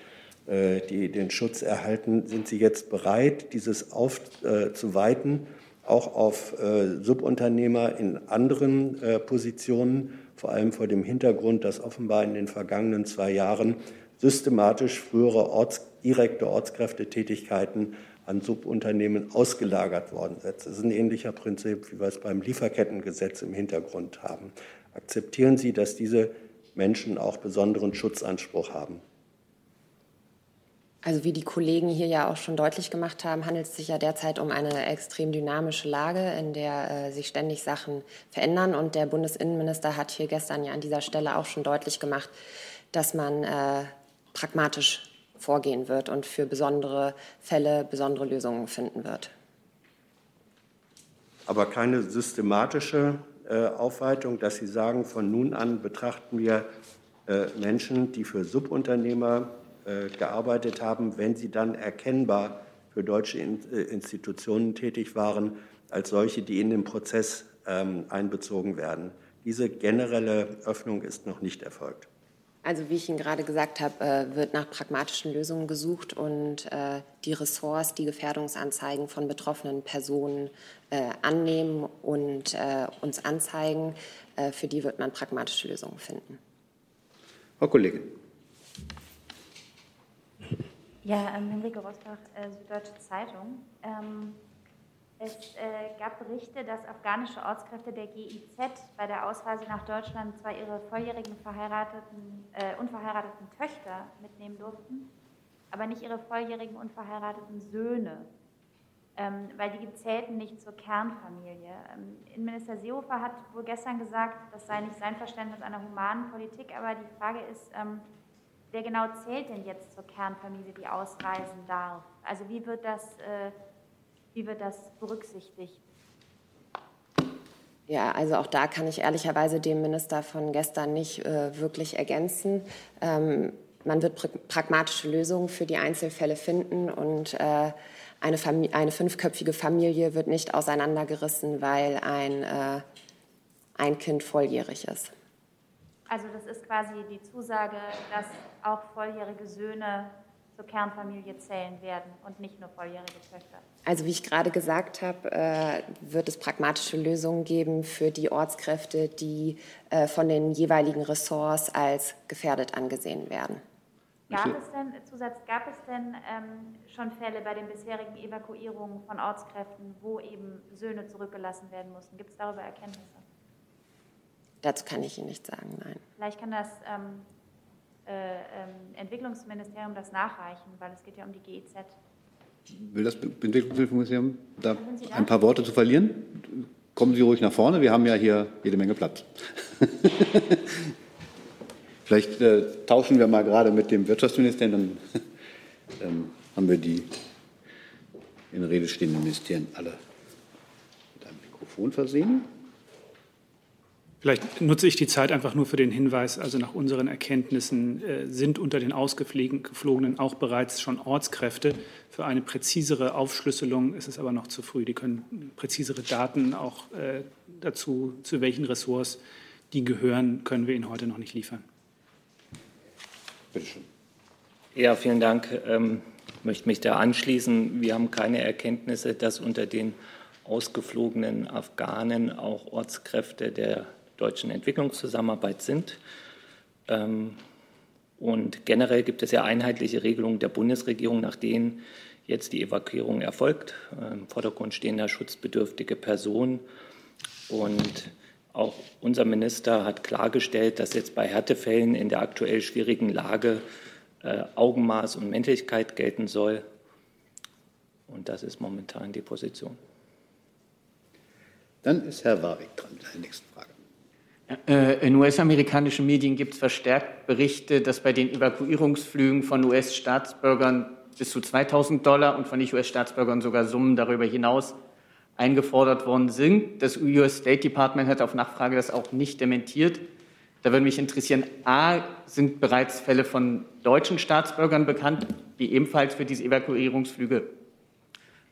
die den Schutz erhalten. Sind Sie jetzt bereit, dieses aufzuweiten, auch auf äh, Subunternehmer in anderen äh, Positionen, vor allem vor dem Hintergrund, dass offenbar in den vergangenen zwei Jahren systematisch frühere Orts, direkte Ortskräftetätigkeiten an Subunternehmen ausgelagert worden sind. Das ist ein ähnlicher Prinzip, wie wir es beim Lieferkettengesetz im Hintergrund haben. Akzeptieren Sie, dass diese Menschen auch besonderen Schutzanspruch haben? Also wie die Kollegen hier ja auch schon deutlich gemacht haben, handelt es sich ja derzeit um eine extrem dynamische Lage, in der äh, sich ständig Sachen verändern. Und der Bundesinnenminister hat hier gestern ja an dieser Stelle auch schon deutlich gemacht, dass man äh, pragmatisch vorgehen wird und für besondere Fälle besondere Lösungen finden wird. Aber keine systematische äh, Aufweitung, dass Sie sagen, von nun an betrachten wir äh, Menschen, die für Subunternehmer gearbeitet haben, wenn sie dann erkennbar für deutsche äh, Institutionen tätig waren, als solche, die in den Prozess ähm, einbezogen werden. Diese generelle Öffnung ist noch nicht erfolgt. Also wie ich Ihnen gerade gesagt habe, äh, wird nach pragmatischen Lösungen gesucht und die Ressorts, die Gefährdungsanzeigen von betroffenen Personen annehmen und uns anzeigen, für die wird man pragmatische Lösungen finden. Frau Kollegin. Ja, ähm, Henrike Rosbach, äh, Süddeutsche Zeitung. Ähm, es äh, gab Berichte, dass afghanische Ortskräfte der GIZ bei der Ausreise nach Deutschland zwar ihre volljährigen verheirateten, äh, unverheirateten Töchter mitnehmen durften, aber nicht ihre volljährigen unverheirateten Söhne, ähm, weil die zählten nicht zur Kernfamilie. Ähm, Innenminister Seehofer hat wohl gestern gesagt, das sei nicht sein Verständnis einer humanen Politik, aber die Frage ist, ähm, wer genau zählt denn jetzt zur Kernfamilie, die ausreisen darf? Also wie wird das, äh, wie wird das berücksichtigt? Ja, also auch da kann ich ehrlicherweise dem Minister von gestern nicht äh, wirklich ergänzen. Ähm, man wird pr pragmatische Lösungen für die Einzelfälle finden und äh, eine, eine, fünfköpfige Familie wird nicht auseinandergerissen, weil ein, äh, ein Kind volljährig ist. Also das ist quasi die Zusage, dass auch volljährige Söhne zur Kernfamilie zählen werden und nicht nur volljährige Töchter. Also wie ich gerade gesagt habe, äh, wird es pragmatische Lösungen geben für die Ortskräfte, die äh, von den jeweiligen Ressorts als gefährdet angesehen werden. Gab es denn, Zusatz, gab es denn ähm, schon Fälle bei den bisherigen Evakuierungen von Ortskräften, wo eben Söhne zurückgelassen werden mussten? Gibt es darüber Erkenntnisse? Dazu kann ich Ihnen nicht sagen, nein. Vielleicht kann das ähm, äh, ähm, Entwicklungsministerium das nachreichen, weil es geht ja um die GEZ. Will das Entwicklungsministerium da ein paar Worte zu verlieren? Kommen Sie ruhig nach vorne, wir haben ja hier jede Menge Platz. Vielleicht äh, tauschen wir mal gerade mit dem Wirtschaftsministerium, dann ähm, haben wir die in Rede stehenden Ministerien alle mit einem Mikrofon versehen. Vielleicht nutze ich die Zeit einfach nur für den Hinweis, also nach unseren Erkenntnissen äh, sind unter den Ausgeflogenen auch bereits schon Ortskräfte. Für eine präzisere Aufschlüsselung ist es aber noch zu früh. Die können präzisere Daten auch äh, dazu, zu welchen Ressorts die gehören, können wir Ihnen heute noch nicht liefern. Bitte schön. Ja, vielen Dank. Ähm, ich möchte mich da anschließen. Wir haben keine Erkenntnisse, dass unter den ausgeflogenen Afghanen auch Ortskräfte der deutschen Entwicklungszusammenarbeit sind. Ähm, und generell gibt es ja einheitliche Regelungen der Bundesregierung, nach denen jetzt die Evakuierung erfolgt. Im Vordergrund stehen da schutzbedürftige Personen. Und auch unser Minister hat klargestellt, dass jetzt bei Härtefällen in der aktuell schwierigen Lage äh, Augenmaß und Männlichkeit gelten soll. Und das ist momentan die Position. Dann ist Herr Warwick dran mit der nächsten Frage. Äh, in US-amerikanischen Medien gibt es verstärkt Berichte, dass bei den Evakuierungsflügen von US-Staatsbürgern bis zu 2000 Dollar und von Nicht-US-Staatsbürgern sogar Summen darüber hinaus eingefordert worden sind. Das US State Department hat auf Nachfrage das auch nicht dementiert. Da würde mich interessieren, a, sind bereits Fälle von deutschen Staatsbürgern bekannt, die ebenfalls für diese Evakuierungsflüge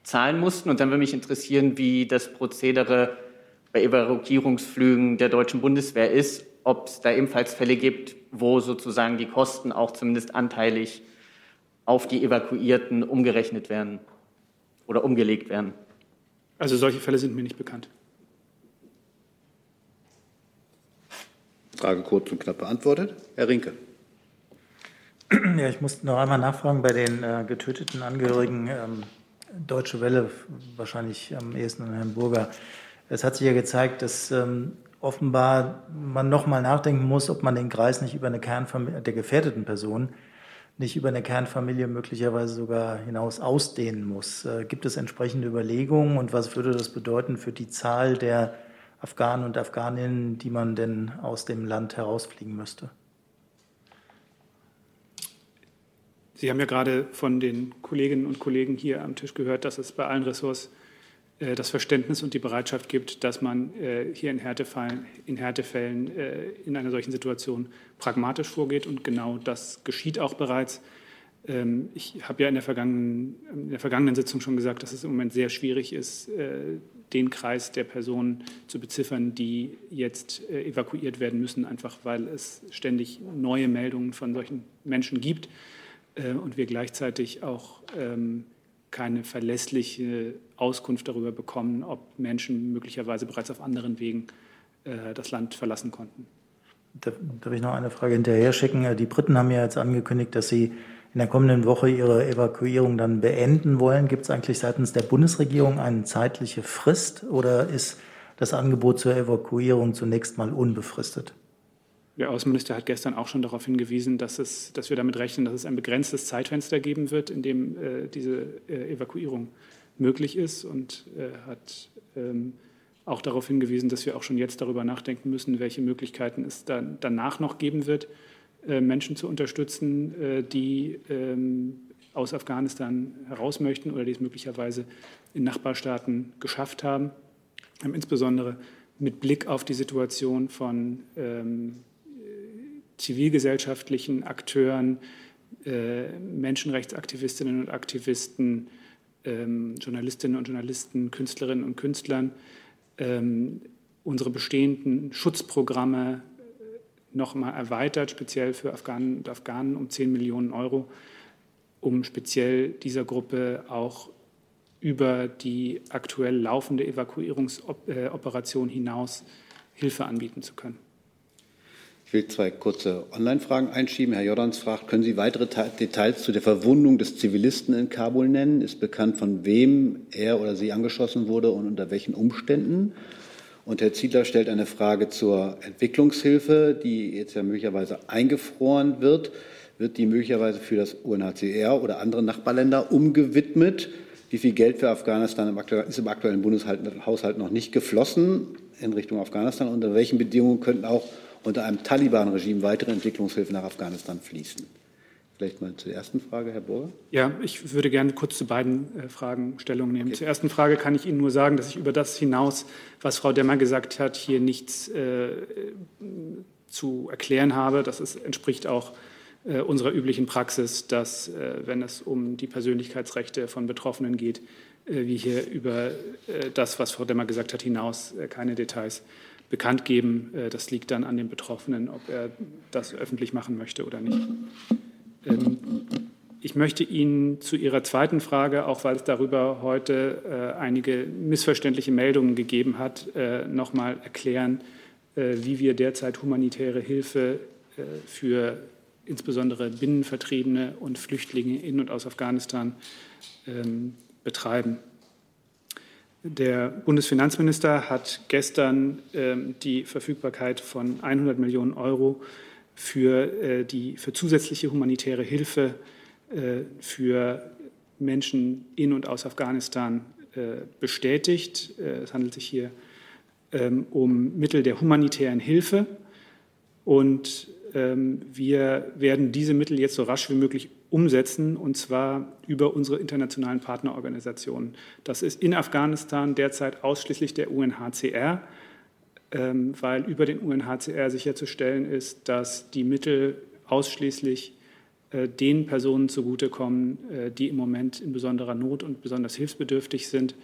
zahlen mussten? Und dann würde mich interessieren, wie das Prozedere bei Evakuierungsflügen der deutschen Bundeswehr ist, ob es da ebenfalls Fälle gibt, wo sozusagen die Kosten auch zumindest anteilig auf die Evakuierten umgerechnet werden oder umgelegt werden. Also solche Fälle sind mir nicht bekannt. Frage kurz und knapp beantwortet. Herr Rinke. Ja, ich muss noch einmal nachfragen bei den äh, getöteten Angehörigen. Ähm, Deutsche Welle, wahrscheinlich am ehesten an Herrn Burger. Es hat sich ja gezeigt, dass ähm, offenbar man noch mal nachdenken muss, ob man den Kreis nicht über eine Kernfamilie der gefährdeten Personen nicht über eine Kernfamilie möglicherweise sogar hinaus ausdehnen muss. Äh, gibt es entsprechende Überlegungen und was würde das bedeuten für die Zahl der Afghanen und Afghaninnen, die man denn aus dem Land herausfliegen müsste? Sie haben ja gerade von den Kolleginnen und Kollegen hier am Tisch gehört, dass es bei allen Ressorts das Verständnis und die Bereitschaft gibt, dass man äh, hier in Härtefällen, in, Härtefällen äh, in einer solchen Situation pragmatisch vorgeht. Und genau das geschieht auch bereits. Ähm, ich habe ja in der, vergangenen, in der vergangenen Sitzung schon gesagt, dass es im Moment sehr schwierig ist, den Kreis der Personen zu beziffern, die jetzt evakuiert werden müssen, einfach weil es ständig neue Meldungen von solchen Menschen gibt und wir gleichzeitig auch ähm, keine verlässliche Auskunft darüber bekommen, ob Menschen möglicherweise bereits auf anderen Wegen äh, das Land verlassen konnten. Darf, darf ich noch eine Frage hinterher schicken? Die Briten haben ja jetzt angekündigt, dass sie in der kommenden Woche ihre Evakuierung dann beenden wollen. Gibt es eigentlich seitens der Bundesregierung eine zeitliche Frist oder ist das Angebot zur Evakuierung zunächst mal unbefristet? Der Außenminister hat gestern auch schon darauf hingewiesen, dass, es, dass wir damit rechnen, dass es ein begrenztes Zeitfenster geben wird, in dem äh, diese äh, Evakuierung möglich ist und äh, hat ähm, auch darauf hingewiesen, dass wir auch schon jetzt darüber nachdenken müssen, welche Möglichkeiten es dann, danach noch geben wird, äh, Menschen zu unterstützen, äh, die ähm, aus Afghanistan heraus möchten oder die es möglicherweise in Nachbarstaaten geschafft haben. Ähm, insbesondere mit Blick auf die Situation von ähm, zivilgesellschaftlichen Akteuren, äh, Menschenrechtsaktivistinnen und Aktivisten, ähm, Journalistinnen und Journalisten, Künstlerinnen und Künstlern, ähm, unsere bestehenden Schutzprogramme äh, noch mal erweitert, speziell für Afghanen und Afghanen um 10 Millionen Euro, um speziell dieser Gruppe auch über die aktuell laufende Evakuierungsoperation hinaus Hilfe anbieten zu können. Ich will zwei kurze Online-Fragen einschieben. Herr Jordans fragt, können Sie weitere Details zu der Verwundung des Zivilisten in Kabul nennen? Ist bekannt, von wem er oder sie angeschossen wurde und unter welchen Umständen? Und Herr Ziedler stellt eine Frage zur Entwicklungshilfe, die jetzt ja möglicherweise eingefroren wird. Wird die möglicherweise für das UNHCR oder andere Nachbarländer umgewidmet? Wie viel Geld für Afghanistan ist im aktuellen Bundeshaushalt noch nicht geflossen in Richtung Afghanistan? Unter welchen Bedingungen könnten auch unter einem Taliban-Regime weitere Entwicklungshilfe nach Afghanistan fließen? Vielleicht mal zur ersten Frage, Herr Burger. Ja, ich würde gerne kurz zu beiden äh, Fragen Stellung nehmen. Okay. Zur ersten Frage kann ich Ihnen nur sagen, dass ich über das hinaus, was Frau Demmer gesagt hat, hier nichts äh, zu erklären habe. Das ist, entspricht auch äh, unserer üblichen Praxis, dass, äh, wenn es um die Persönlichkeitsrechte von Betroffenen geht, äh, wir hier über äh, das, was Frau Demmer gesagt hat, hinaus keine Details bekannt geben. Äh, das liegt dann an dem Betroffenen, ob er das öffentlich machen möchte oder nicht. Ähm, ich möchte Ihnen zu Ihrer zweiten Frage, auch weil es darüber heute äh, einige missverständliche Meldungen gegeben hat, äh, noch mal erklären, äh, wie wir derzeit humanitäre Hilfe für insbesondere Binnenvertriebene und Flüchtlinge in und aus Afghanistan ähm, betreiben. Der Bundesfinanzminister hat gestern ähm, die Verfügbarkeit von 100 Millionen Euro für, äh, die, für zusätzliche humanitäre Hilfe äh, für Menschen in und aus Afghanistan äh, bestätigt. Es handelt sich hier ähm, um Mittel der humanitären Hilfe und ähm, wir werden diese Mittel jetzt so rasch wie möglich umsetzen, und zwar über unsere internationalen Partnerorganisationen. Das ist in Afghanistan derzeit ausschließlich der UNHCR, ähm, weil über den UNHCR sicherzustellen ist, dass die Mittel ausschließlich äh, den Personen zugutekommen, äh, die im Moment in besonderer Not und besonders hilfsbedürftig sind,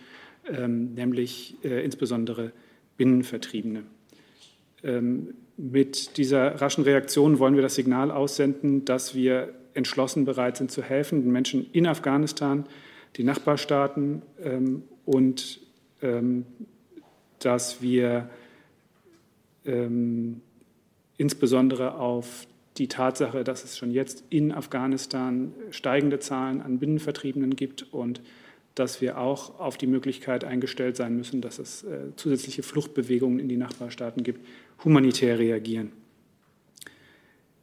ähm, nämlich äh, insbesondere Binnenvertriebene. Ähm, mit dieser raschen Reaktion wollen wir das Signal aussenden, dass wir entschlossen bereit sind zu helfen, den Menschen in Afghanistan, die Nachbarstaaten ähm, und ähm, dass wir ähm, insbesondere auf die Tatsache, dass es schon jetzt in Afghanistan steigende Zahlen an Binnenvertriebenen gibt und dass wir auch auf die Möglichkeit eingestellt sein müssen, dass es äh, zusätzliche Fluchtbewegungen in die Nachbarstaaten gibt, humanitär reagieren.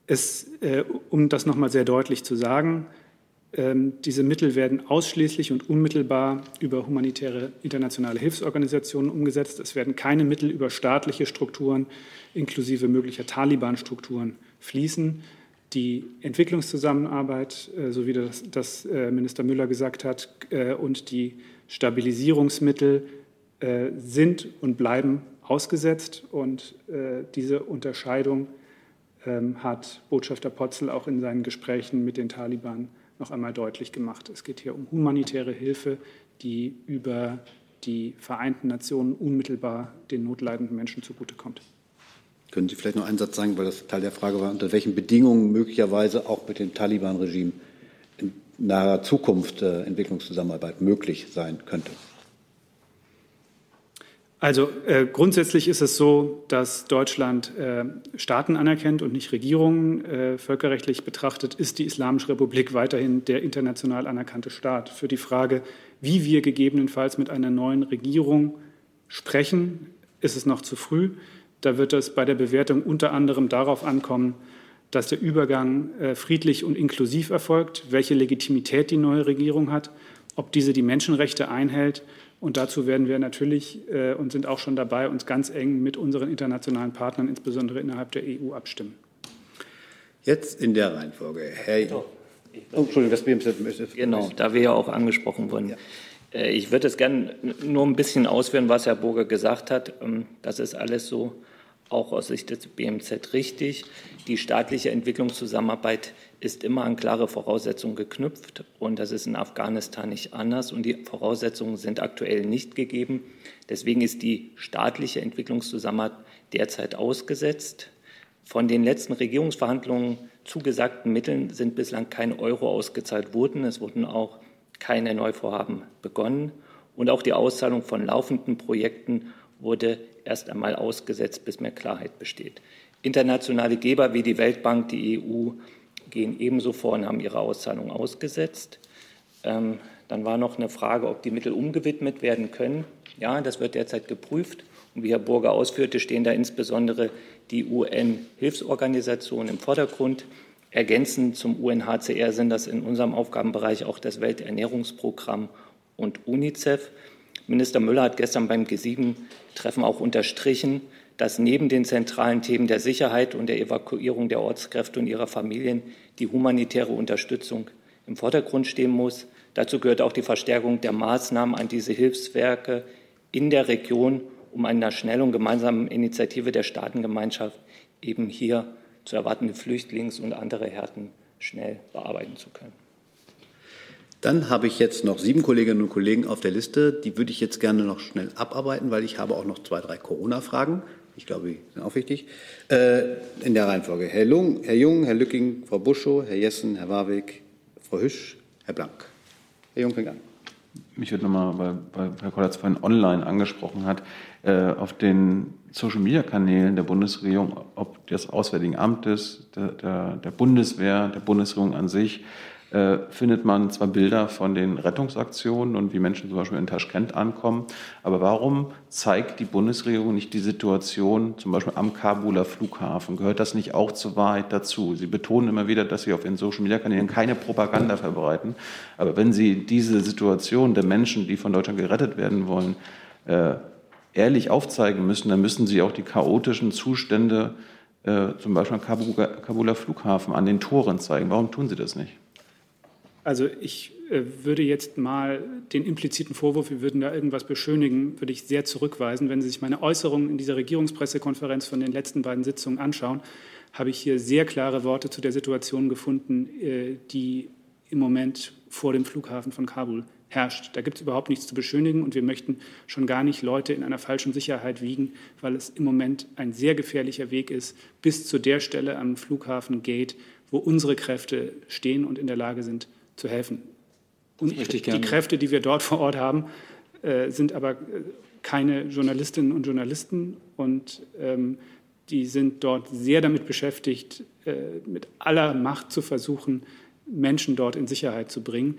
Es, äh, um das nochmal sehr deutlich zu sagen, ähm, diese Mittel werden ausschließlich und unmittelbar über humanitäre internationale Hilfsorganisationen umgesetzt. Es werden keine Mittel über staatliche Strukturen inklusive möglicher Taliban-Strukturen fließen. Die Entwicklungszusammenarbeit, äh, so wie das, das äh, Minister Müller gesagt hat, äh, und die Stabilisierungsmittel äh, sind und bleiben ausgesetzt. Und äh, diese Unterscheidung hat Botschafter Potzel auch in seinen Gesprächen mit den Taliban noch einmal deutlich gemacht. Es geht hier um humanitäre Hilfe, die über die Vereinten Nationen unmittelbar den notleidenden Menschen zugutekommt. Können Sie vielleicht noch einen Satz sagen, weil das Teil der Frage war, unter welchen Bedingungen möglicherweise auch mit dem Taliban-Regime in naher Zukunft äh, Entwicklungszusammenarbeit möglich sein könnte? Also äh, grundsätzlich ist es so, dass Deutschland äh, Staaten anerkennt und nicht Regierungen. Äh, völkerrechtlich betrachtet ist die Islamische Republik weiterhin der international anerkannte Staat. Für die Frage, wie wir gegebenenfalls mit einer neuen Regierung sprechen, ist es noch zu früh. Da wird es bei der Bewertung unter anderem darauf ankommen, dass der Übergang äh, friedlich und inklusiv erfolgt, welche Legitimität die neue Regierung hat, ob diese die Menschenrechte einhält und dazu werden wir natürlich äh, und sind auch schon dabei, uns ganz eng mit unseren internationalen Partnern, insbesondere innerhalb der EU, abstimmen. Jetzt in der Reihenfolge. Herr. Oh, Entschuldigung, das BMZ Genau, da wir ja auch angesprochen wurden. Ja. Äh, ich würde es gerne nur ein bisschen ausführen, was Herr Burger gesagt hat. Ähm, das ist alles so auch aus Sicht des BMZ richtig. Die staatliche Entwicklungszusammenarbeit ist immer an klare Voraussetzungen geknüpft und das ist in Afghanistan nicht anders und die Voraussetzungen sind aktuell nicht gegeben. Deswegen ist die staatliche Entwicklungszusammenarbeit derzeit ausgesetzt. Von den letzten Regierungsverhandlungen zugesagten Mitteln sind bislang kein Euro ausgezahlt worden. Es wurden auch keine Neuvorhaben begonnen und auch die Auszahlung von laufenden Projekten wurde erst einmal ausgesetzt, bis mehr Klarheit besteht. Internationale Geber wie die Weltbank, die EU gehen ebenso vor und haben ihre Auszahlung ausgesetzt. Ähm, dann war noch eine Frage, ob die Mittel umgewidmet werden können. Ja, das wird derzeit geprüft. Und wie Herr Burger ausführte, stehen da insbesondere die UN-Hilfsorganisationen im Vordergrund. Ergänzend zum UNHCR sind das in unserem Aufgabenbereich auch das Welternährungsprogramm und UNICEF. Minister Müller hat gestern beim G7-Treffen auch unterstrichen, dass neben den zentralen Themen der Sicherheit und der Evakuierung der Ortskräfte und ihrer Familien die humanitäre Unterstützung im Vordergrund stehen muss. Dazu gehört auch die Verstärkung der Maßnahmen an diese Hilfswerke in der Region, um einer schnellen gemeinsamen Initiative der Staatengemeinschaft eben hier zu erwartende Flüchtlings- und andere Härten schnell bearbeiten zu können. Dann habe ich jetzt noch sieben Kolleginnen und Kollegen auf der Liste. Die würde ich jetzt gerne noch schnell abarbeiten, weil ich habe auch noch zwei, drei Corona-Fragen. Ich glaube, die sind auch wichtig. Äh, in der Reihenfolge. Herr, Lung, Herr Jung, Herr Lücking, Frau Buschow, Herr Jessen, Herr Warwick, Frau Hüsch, Herr Blank. Herr Jung fängt an. Mich würde nochmal, weil, weil Herr Kollatz vorhin online angesprochen hat, äh, auf den Social-Media-Kanälen der Bundesregierung, ob des Auswärtigen Amtes, der, der, der Bundeswehr, der Bundesregierung an sich, äh, findet man zwar Bilder von den Rettungsaktionen und wie Menschen zum Beispiel in Taschkent ankommen, aber warum zeigt die Bundesregierung nicht die Situation zum Beispiel am Kabuler Flughafen? Gehört das nicht auch zur Wahrheit dazu? Sie betonen immer wieder, dass Sie auf Ihren Social-Media-Kanälen keine Propaganda verbreiten, aber wenn Sie diese Situation der Menschen, die von Deutschland gerettet werden wollen, äh, ehrlich aufzeigen müssen, dann müssen Sie auch die chaotischen Zustände äh, zum Beispiel am Kabuler Flughafen an den Toren zeigen. Warum tun Sie das nicht? Also ich äh, würde jetzt mal den impliziten Vorwurf, wir würden da irgendwas beschönigen, würde ich sehr zurückweisen. Wenn Sie sich meine Äußerungen in dieser Regierungspressekonferenz von den letzten beiden Sitzungen anschauen, habe ich hier sehr klare Worte zu der Situation gefunden, äh, die im Moment vor dem Flughafen von Kabul herrscht. Da gibt es überhaupt nichts zu beschönigen und wir möchten schon gar nicht Leute in einer falschen Sicherheit wiegen, weil es im Moment ein sehr gefährlicher Weg ist, bis zu der Stelle am Flughafen Gate, wo unsere Kräfte stehen und in der Lage sind, zu helfen. Und die Kräfte, die wir dort vor Ort haben, äh, sind aber äh, keine Journalistinnen und Journalisten und ähm, die sind dort sehr damit beschäftigt, äh, mit aller Macht zu versuchen, Menschen dort in Sicherheit zu bringen.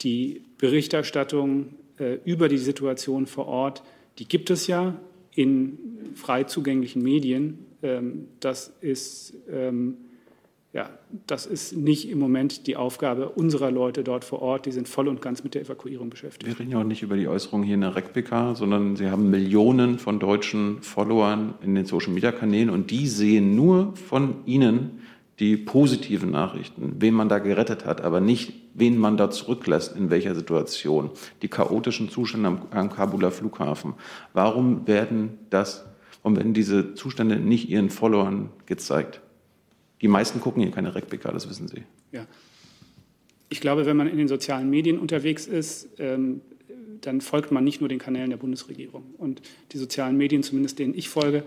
Die Berichterstattung äh, über die Situation vor Ort, die gibt es ja in frei zugänglichen Medien. Ähm, das ist ähm, ja, das ist nicht im Moment die Aufgabe unserer Leute dort vor Ort. Die sind voll und ganz mit der Evakuierung beschäftigt. Wir reden ja auch nicht über die Äußerung hier in der RecPK, sondern Sie haben Millionen von deutschen Followern in den Social-Media-Kanälen und die sehen nur von Ihnen die positiven Nachrichten, wen man da gerettet hat, aber nicht, wen man da zurücklässt, in welcher Situation. Die chaotischen Zustände am, am Kabuler Flughafen. Warum werden das, warum werden diese Zustände nicht Ihren Followern gezeigt? Die meisten gucken hier keine RecPK, das wissen Sie. Ja. Ich glaube, wenn man in den sozialen Medien unterwegs ist, ähm, dann folgt man nicht nur den Kanälen der Bundesregierung. Und die sozialen Medien, zumindest denen ich folge,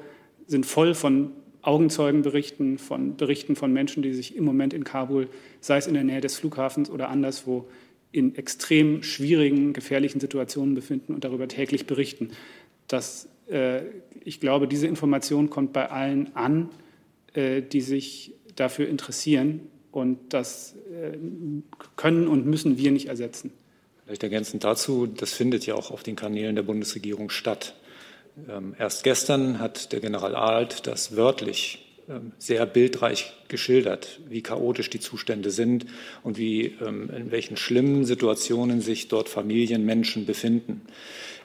sind voll von Augenzeugenberichten, von Berichten von Menschen, die sich im Moment in Kabul, sei es in der Nähe des Flughafens oder anderswo, in extrem schwierigen, gefährlichen Situationen befinden und darüber täglich berichten. Das, äh, ich glaube, diese Information kommt bei allen an, äh, die sich dafür interessieren. Und das äh, können und müssen wir nicht ersetzen. Vielleicht ergänzend dazu, das findet ja auch auf den Kanälen der Bundesregierung statt. Ähm, erst gestern hat der General Alt das wörtlich ähm, sehr bildreich geschildert, wie chaotisch die Zustände sind und wie, ähm, in welchen schlimmen Situationen sich dort Familien, Menschen befinden.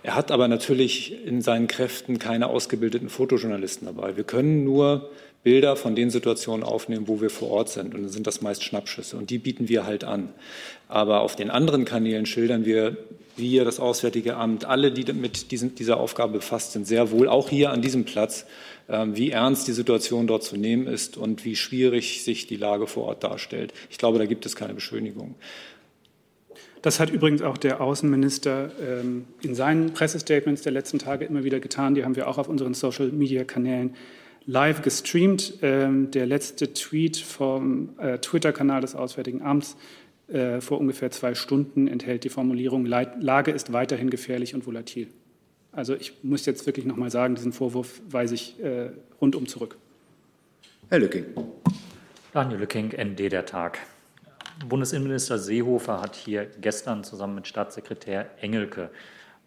Er hat aber natürlich in seinen Kräften keine ausgebildeten Fotojournalisten dabei. Wir können nur Bilder von den Situationen aufnehmen, wo wir vor Ort sind. Und dann sind das meist Schnappschüsse. Und die bieten wir halt an. Aber auf den anderen Kanälen schildern wir, wir, das Auswärtige Amt, alle, die mit diesen, dieser Aufgabe befasst sind, sehr wohl, auch hier an diesem Platz, ähm, wie ernst die Situation dort zu nehmen ist und wie schwierig sich die Lage vor Ort darstellt. Ich glaube, da gibt es keine Beschönigung. Das hat übrigens auch der Außenminister ähm, in seinen Pressestatements der letzten Tage immer wieder getan. Die haben wir auch auf unseren Social-Media-Kanälen live gestreamt. Ähm, der letzte Tweet vom äh, Twitter-Kanal des Auswärtigen Amts äh, vor ungefähr zwei Stunden enthält die Formulierung, Lage ist weiterhin gefährlich und volatil. Also ich muss jetzt wirklich noch mal sagen, diesen Vorwurf weise ich äh, rundum zurück. Herr Lücking. Daniel Lücking, ND der Tag. Bundesinnenminister Seehofer hat hier gestern zusammen mit Staatssekretär Engelke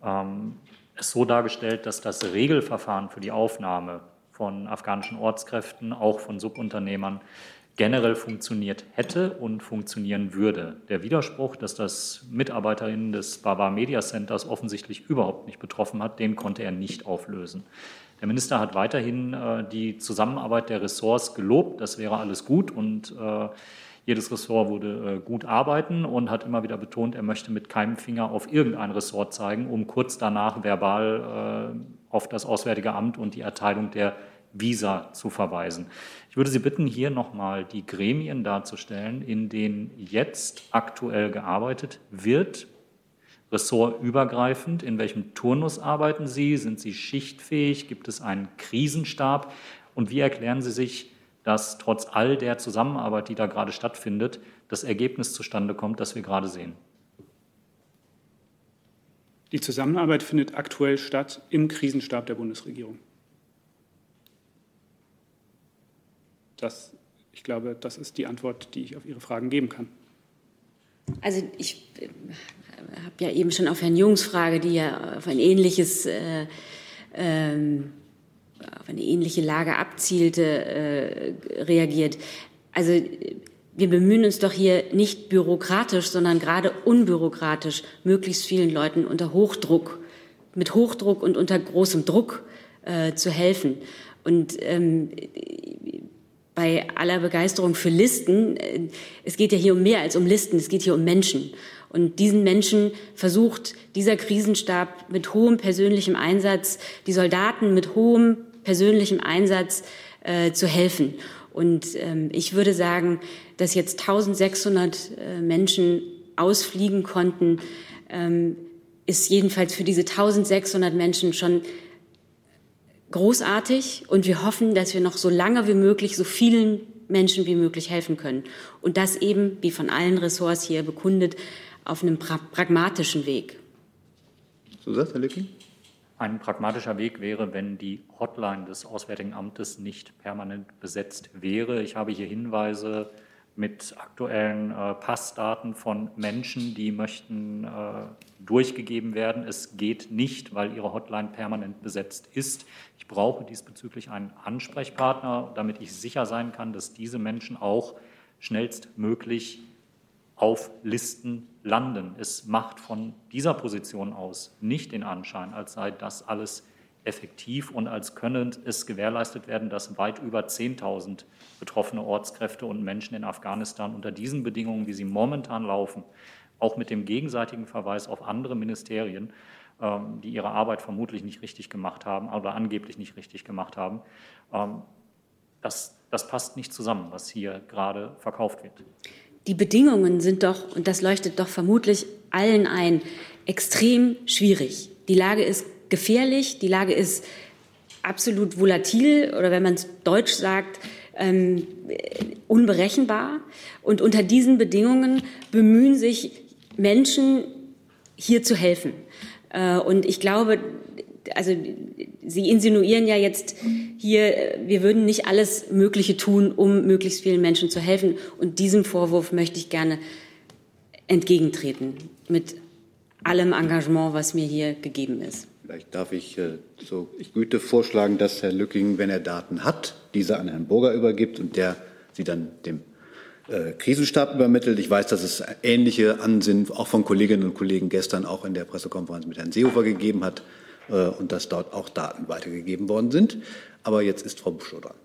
ähm, es so dargestellt, dass das Regelverfahren für die Aufnahme von afghanischen Ortskräften, auch von Subunternehmern generell funktioniert hätte und funktionieren würde. Der Widerspruch, dass das Mitarbeiterinnen des Baba Media Centers offensichtlich überhaupt nicht betroffen hat, den konnte er nicht auflösen. Der Minister hat weiterhin äh, die Zusammenarbeit der Ressorts gelobt, das wäre alles gut und äh, jedes Ressort würde äh, gut arbeiten und hat immer wieder betont, er möchte mit keinem Finger auf irgendein Ressort zeigen, um kurz danach verbal äh, auf das Auswärtige Amt und die Erteilung der Visa zu verweisen. Ich würde Sie bitten, hier nochmal die Gremien darzustellen, in denen jetzt aktuell gearbeitet wird, ressortübergreifend. In welchem Turnus arbeiten Sie? Sind Sie schichtfähig? Gibt es einen Krisenstab? Und wie erklären Sie sich dass trotz all der Zusammenarbeit, die da gerade stattfindet, das Ergebnis zustande kommt, das wir gerade sehen? Die Zusammenarbeit findet aktuell statt im Krisenstab der Bundesregierung. Das, ich glaube, das ist die Antwort, die ich auf Ihre Fragen geben kann. Also ich äh, habe ja eben schon auf Herrn Jungs Frage, die ja auf ein ähnliches, äh, ähm, auf eine ähnliche Lage abzielte, äh, reagiert. Also wir bemühen uns doch hier nicht bürokratisch, sondern gerade unbürokratisch, möglichst vielen Leuten unter Hochdruck, mit Hochdruck und unter großem Druck äh, zu helfen. Und ähm, bei aller Begeisterung für Listen, äh, es geht ja hier um mehr als um Listen, es geht hier um Menschen. Und diesen Menschen versucht dieser Krisenstab mit hohem persönlichem Einsatz, die Soldaten mit hohem persönlichem Einsatz äh, zu helfen. Und ähm, ich würde sagen, dass jetzt 1600 äh, Menschen ausfliegen konnten, ähm, ist jedenfalls für diese 1600 Menschen schon großartig. Und wir hoffen, dass wir noch so lange wie möglich so vielen Menschen wie möglich helfen können. Und das eben, wie von allen Ressorts hier bekundet, auf einem pra pragmatischen Weg. Sagt Herr Lücking. Ein pragmatischer Weg wäre, wenn die Hotline des Auswärtigen Amtes nicht permanent besetzt wäre. Ich habe hier Hinweise mit aktuellen äh, Passdaten von Menschen, die möchten äh, durchgegeben werden. Es geht nicht, weil ihre Hotline permanent besetzt ist. Ich brauche diesbezüglich einen Ansprechpartner, damit ich sicher sein kann, dass diese Menschen auch schnellstmöglich auf Listen landen. Es macht von dieser Position aus nicht den Anschein, als sei das alles effektiv und als könne es gewährleistet werden, dass weit über 10.000 betroffene Ortskräfte und Menschen in Afghanistan unter diesen Bedingungen, wie sie momentan laufen, auch mit dem gegenseitigen Verweis auf andere Ministerien, ähm, die ihre Arbeit vermutlich nicht richtig gemacht haben oder angeblich nicht richtig gemacht haben, ähm, das, das passt nicht zusammen, was hier gerade verkauft wird die Bedingungen sind doch, und das leuchtet doch vermutlich allen ein, extrem schwierig. Die Lage ist gefährlich, die Lage ist absolut volatil oder wenn man es deutsch sagt, ähm, unberechenbar. Und unter diesen Bedingungen bemühen sich Menschen, hier zu helfen. Äh, und ich glaube, also Sie insinuieren ja jetzt hier, wir würden nicht alles Mögliche tun, um möglichst vielen Menschen zu helfen. Und diesem Vorwurf möchte ich gerne entgegentreten mit allem Engagement, was mir hier gegeben ist. Vielleicht darf ich äh, so Güte vorschlagen, dass Herr Lücking, wenn er Daten hat, diese an Herrn Burger übergibt und der sie dann dem äh, Krisenstab übermittelt. Ich weiß, dass es ähnliche Ansinnen auch von Kolleginnen und Kollegen gestern auch in der Pressekonferenz mit Herrn Seehofer gegeben hat. Äh, und dass dort auch Daten weitergegeben worden sind. Aber jetzt ist Frau Buschow dran.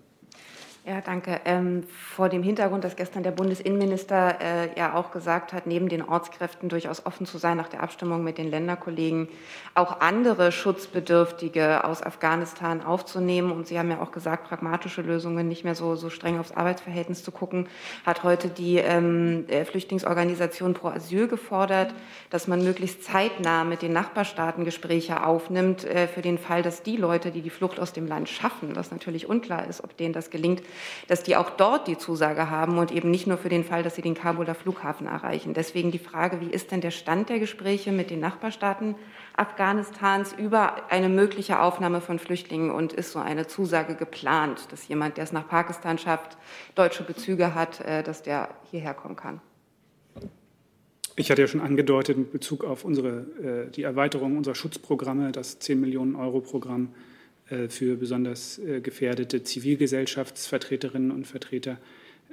Ja, danke. Ähm, vor dem Hintergrund, dass gestern der Bundesinnenminister äh, ja auch gesagt hat, neben den Ortskräften durchaus offen zu sein nach der Abstimmung mit den Länderkollegen, auch andere Schutzbedürftige aus Afghanistan aufzunehmen. Und Sie haben ja auch gesagt, pragmatische Lösungen, nicht mehr so, so streng aufs Arbeitsverhältnis zu gucken, hat heute die ähm, äh, Flüchtlingsorganisation Pro Asyl gefordert, dass man möglichst zeitnah mit den Nachbarstaaten Gespräche aufnimmt, äh, für den Fall, dass die Leute, die die Flucht aus dem Land schaffen, was natürlich unklar ist, ob denen das gelingt, dass die auch dort die Zusage haben und eben nicht nur für den Fall, dass sie den Kabuler Flughafen erreichen. Deswegen die Frage, wie ist denn der Stand der Gespräche mit den Nachbarstaaten Afghanistans über eine mögliche Aufnahme von Flüchtlingen und ist so eine Zusage geplant, dass jemand, der es nach Pakistan schafft, deutsche Bezüge hat, äh, dass der hierher kommen kann? Ich hatte ja schon angedeutet mit Bezug auf unsere, äh, die Erweiterung unserer Schutzprogramme, das 10 Millionen Euro Programm für besonders äh, gefährdete Zivilgesellschaftsvertreterinnen und Vertreter,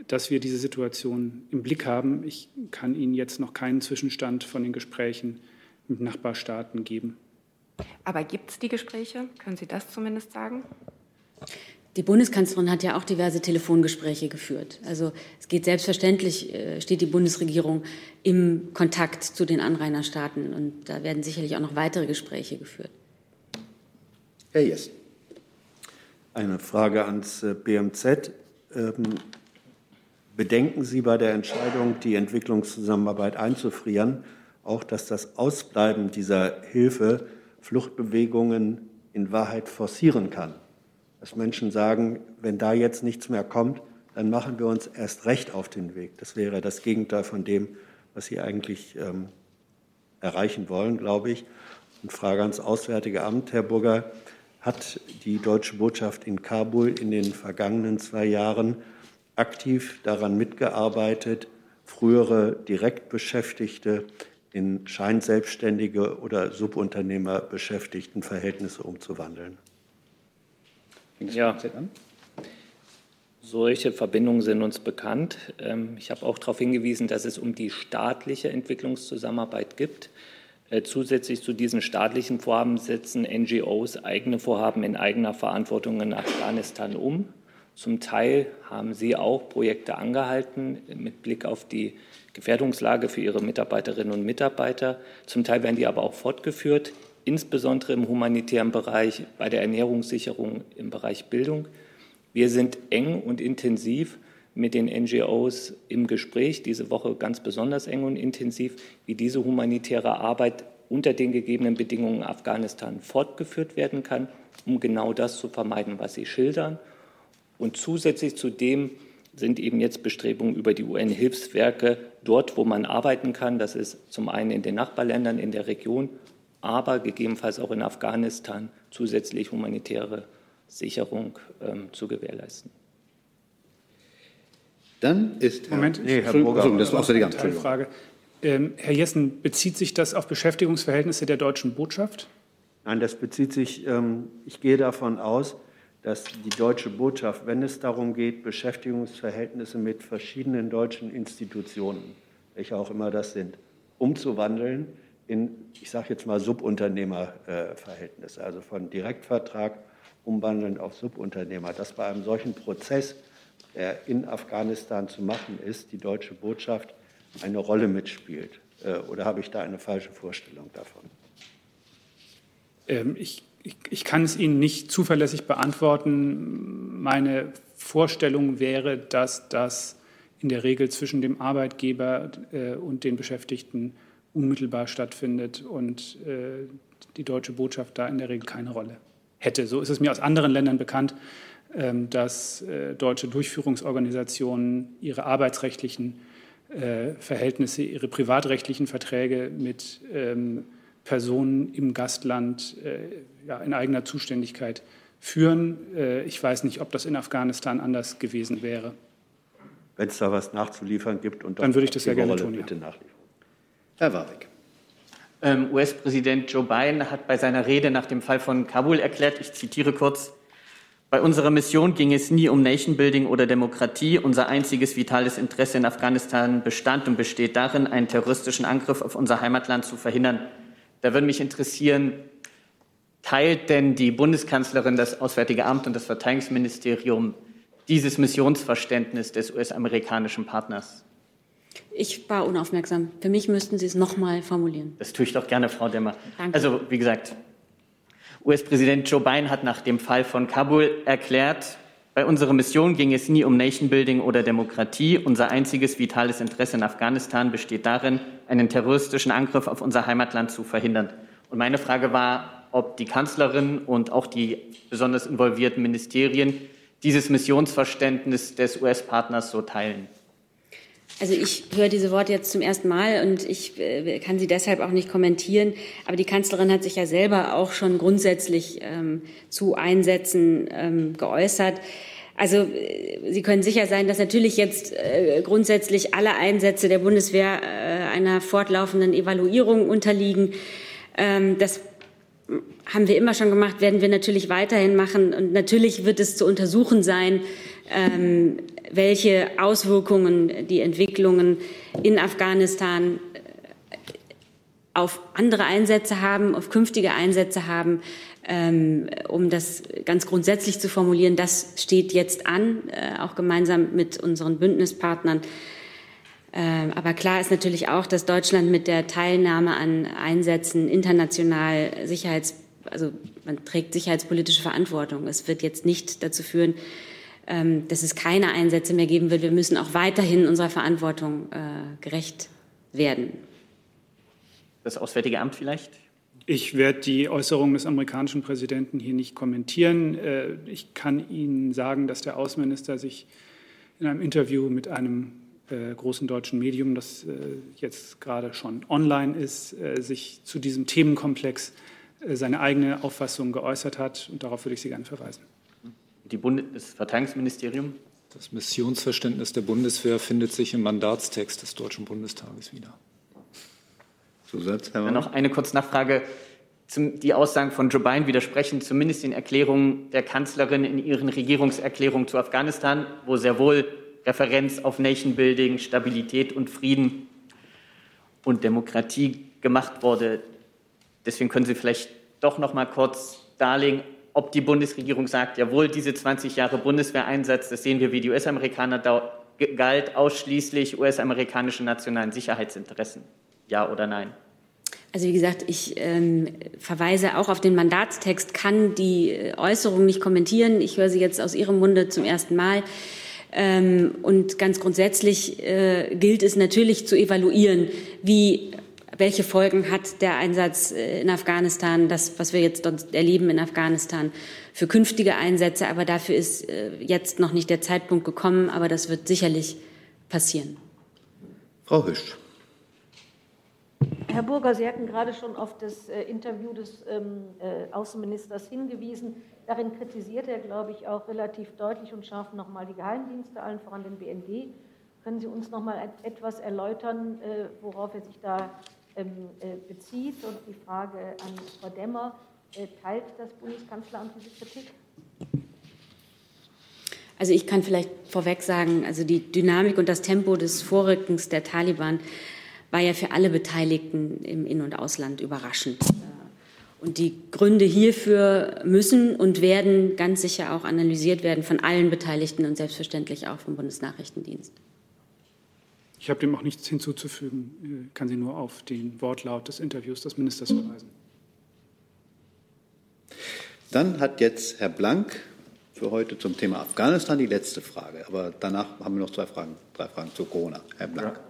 dass wir diese Situation im Blick haben. Ich kann Ihnen jetzt noch keinen Zwischenstand von den Gesprächen mit Nachbarstaaten geben. Aber gibt es die Gespräche? Können Sie das zumindest sagen? Die Bundeskanzlerin hat ja auch diverse Telefongespräche geführt. Also es geht selbstverständlich, äh, steht die Bundesregierung im Kontakt zu den Anrainerstaaten und da werden sicherlich auch noch weitere Gespräche geführt. Herr Jessen. Eine Frage ans äh, BMZ. Ähm, bedenken Sie bei der Entscheidung, die Entwicklungszusammenarbeit einzufrieren, auch, dass das Ausbleiben dieser Hilfe Fluchtbewegungen in Wahrheit forcieren kann? Dass Menschen sagen, wenn da jetzt nichts mehr kommt, dann machen wir uns erst recht auf den Weg. Das wäre das Gegenteil von dem, was Sie eigentlich ähm, erreichen wollen, glaube ich. Und Frage ans Auswärtige Amt, Herr Burger, hat die deutsche Botschaft in Kabul in den vergangenen zwei Jahren aktiv daran mitgearbeitet, frühere Direktbeschäftigte in Scheinselbstständige oder Subunternehmerbeschäftigtenverhältnisse umzuwandeln? Ja, solche Verbindungen sind uns bekannt. Ähm, ich habe auch darauf hingewiesen, dass es um die staatliche Entwicklungszusammenarbeit gibt. Äh, zusätzlich zu diesen staatlichen Vorhaben setzen NGOs eigene Vorhaben in eigener Verantwortung in Afghanistan um. Zum Teil haben sie auch Projekte angehalten mit Blick auf die Gefährdungslage für ihre Mitarbeiterinnen und Mitarbeiter. Zum Teil werden die aber auch fortgeführt, insbesondere im humanitären Bereich, bei der Ernährungssicherung im Bereich Bildung. Wir sind eng und intensiv mit den NGOs im Gespräch, diese Woche ganz besonders eng und intensiv, wie diese humanitäre Arbeit unter den gegebenen Bedingungen in Afghanistan fortgeführt werden kann, um genau das zu vermeiden, was Sie schildern. Und zusätzlich zu dem sind eben jetzt Bestrebungen über die UN-Hilfswerke dort, wo man arbeiten kann. Das ist zum einen in den Nachbarländern in der Region, aber gegebenenfalls auch in Afghanistan zusätzlich humanitäre Sicherung ähm, zu gewährleisten. Dann ist Herr, Moment, nee, Herr Burger, das war Auswärtige Amt. Frage. Ähm, Herr Jessen, bezieht sich das auf Beschäftigungsverhältnisse der deutschen Botschaft? Nein, das bezieht sich, ähm, ich gehe davon aus, dass die deutsche Botschaft, wenn es darum geht, Beschäftigungsverhältnisse mit verschiedenen deutschen Institutionen, welche auch immer das sind, umzuwandeln in, ich sage jetzt mal, Subunternehmerverhältnisse, also von Direktvertrag umwandeln auf Subunternehmer, dass bei einem solchen Prozess, der in Afghanistan zu machen ist, die deutsche Botschaft eine Rolle mitspielt. Äh, oder habe ich da eine falsche Vorstellung davon? Ähm, ich, ich, ich kann es Ihnen nicht zuverlässig beantworten. Meine Vorstellung wäre, dass das in der Regel zwischen dem Arbeitgeber äh, und den Beschäftigten unmittelbar stattfindet und äh, die deutsche Botschaft da in der Regel keine Rolle hätte. So ist es mir aus anderen Ländern bekannt, dass äh, deutsche Durchführungsorganisationen ihre arbeitsrechtlichen äh, Verhältnisse, ihre privatrechtlichen Verträge mit ähm, Personen im Gastland äh, in eigener Zuständigkeit führen. Ich weiß nicht, ob das in Afghanistan anders gewesen wäre. Wenn es da was nachzuliefern gibt, und dann würde ich das sehr gerne tun. Bitte nachliefern. Herr Warwick. Ähm, US-Präsident Joe Biden hat bei seiner Rede nach dem Fall von Kabul erklärt, ich zitiere kurz, bei unserer Mission ging es nie um Nation Building oder Demokratie. Unser einziges vitales Interesse in Afghanistan bestand und besteht darin, einen terroristischen Angriff auf unser Heimatland zu verhindern. Da würde mich interessieren, teilt denn die Bundeskanzlerin, das Auswärtige Amt und das Verteidigungsministerium dieses Missionsverständnis des US-amerikanischen Partners? Ich war unaufmerksam. Für mich müssten Sie es noch mal formulieren. Das tue ich doch gerne, Frau Demmer. Danke. Also, wie gesagt, US-Präsident Joe Biden hat nach dem Fall von Kabul erklärt, bei unserer Mission ging es nie um Nation Building oder Demokratie. Unser einziges vitales Interesse in Afghanistan besteht darin, einen terroristischen Angriff auf unser Heimatland zu verhindern. Und meine Frage war, ob die Kanzlerin und auch die besonders involvierten Ministerien dieses Missionsverständnis des US-Partners so teilen. Also ich höre diese Worte jetzt zum ersten Mal und ich äh, kann sie deshalb auch nicht kommentieren. Aber die Kanzlerin hat sich ja selber auch schon grundsätzlich ähm, zu Einsätzen ähm, geäußert. Also äh, Sie können sicher sein, dass natürlich jetzt äh, grundsätzlich alle Einsätze der Bundeswehr äh, einer fortlaufenden Evaluierung unterliegen. Ähm, das haben wir immer schon gemacht, werden wir natürlich weiterhin machen. Und natürlich wird es zu untersuchen sein, ähm, welche Auswirkungen die Entwicklungen in Afghanistan äh, auf andere Einsätze haben, auf künftige Einsätze haben, ähm, um das ganz grundsätzlich zu formulieren. Das steht jetzt an, äh, auch gemeinsam mit unseren Bündnispartnern. Ähm, aber klar ist natürlich auch, dass Deutschland mit der Teilnahme an Einsätzen international Sicherheits, also man trägt sicherheitspolitische Verantwortung. Es wird jetzt nicht dazu führen, ähm, dass es keine Einsätze mehr geben wird. Wir müssen auch weiterhin unserer Verantwortung äh, gerecht werden. Das Auswärtige Amt vielleicht? Ich werde die Äußerungen des amerikanischen Präsidenten hier nicht kommentieren. Äh, ich kann Ihnen sagen, dass der Außenminister sich in einem Interview mit einem äh, großen deutschen Medium, das äh, jetzt gerade schon online ist, sich zu diesem Themenkomplex seine eigene Auffassung geäußert hat. Und darauf würde ich Sie gerne verweisen. Die Bundes das Verteidigungsministerium? Das Missionsverständnis der Bundeswehr findet sich im Mandatstext des Deutschen Bundestages wieder. Zusatz, Herr Dann noch eine kurze Nachfrage. Zum, die Aussagen von Joe Biden widersprechen zumindest den Erklärungen der Kanzlerin in ihren Regierungserklärungen zu Afghanistan, wo sehr wohl Referenz auf Nation Building, Stabilität und Frieden und Demokratie gemacht wurde. Deswegen können Sie vielleicht doch noch mal kurz darlegen, ob die Bundesregierung sagt, jawohl, diese 20 Jahre Bundeswehreinsatz, das sehen wir wie die US-Amerikaner, galt ausschließlich US-amerikanische nationalen Sicherheitsinteressen. Ja oder nein? Also wie gesagt, ich ähm, verweise auch auf den Mandatstext, kann die äh, Äußerung nicht kommentieren. Ich höre sie jetzt aus Ihrem Munde zum ersten Mal. Ähm, und ganz grundsätzlich äh, gilt es natürlich zu evaluieren, wie welche Folgen hat der Einsatz äh, in Afghanistan, das, was wir jetzt dort erleben in Afghanistan, für künftige Einsätze. Aber dafür ist äh, jetzt noch nicht der Zeitpunkt gekommen, aber das wird sicherlich passieren. Frau Hüsch. Herr Burger, Sie hatten gerade schon auf das äh, Interview des ähm, äh, Außenministers hingewiesen. Darin kritisiert er, glaube ich, auch relativ deutlich und scharf nochmal die Geheimdienste, allen voran den BND. Können Sie uns noch mal etwas erläutern, worauf er sich da bezieht? Und die Frage an Frau Demmer, äh, teilt das Bundeskanzleramt diese Kritik? Also ich kann vielleicht vorweg sagen, also die Dynamik und das Tempo des Vorrückens der Taliban war ja für alle Beteiligten im In- und Ausland überraschend. Und die Gründe hierfür müssen und werden ganz sicher auch analysiert werden von allen Beteiligten und selbstverständlich auch vom Bundesnachrichtendienst. Ich habe dem auch nichts hinzuzufügen, ich kann Sie nur auf den Wortlaut des Interviews des Ministers verweisen. Dann hat jetzt Herr Blank für heute zum Thema Afghanistan die letzte Frage. Aber danach haben wir noch zwei Fragen, drei Fragen zu Corona. Herr Blank. Ja.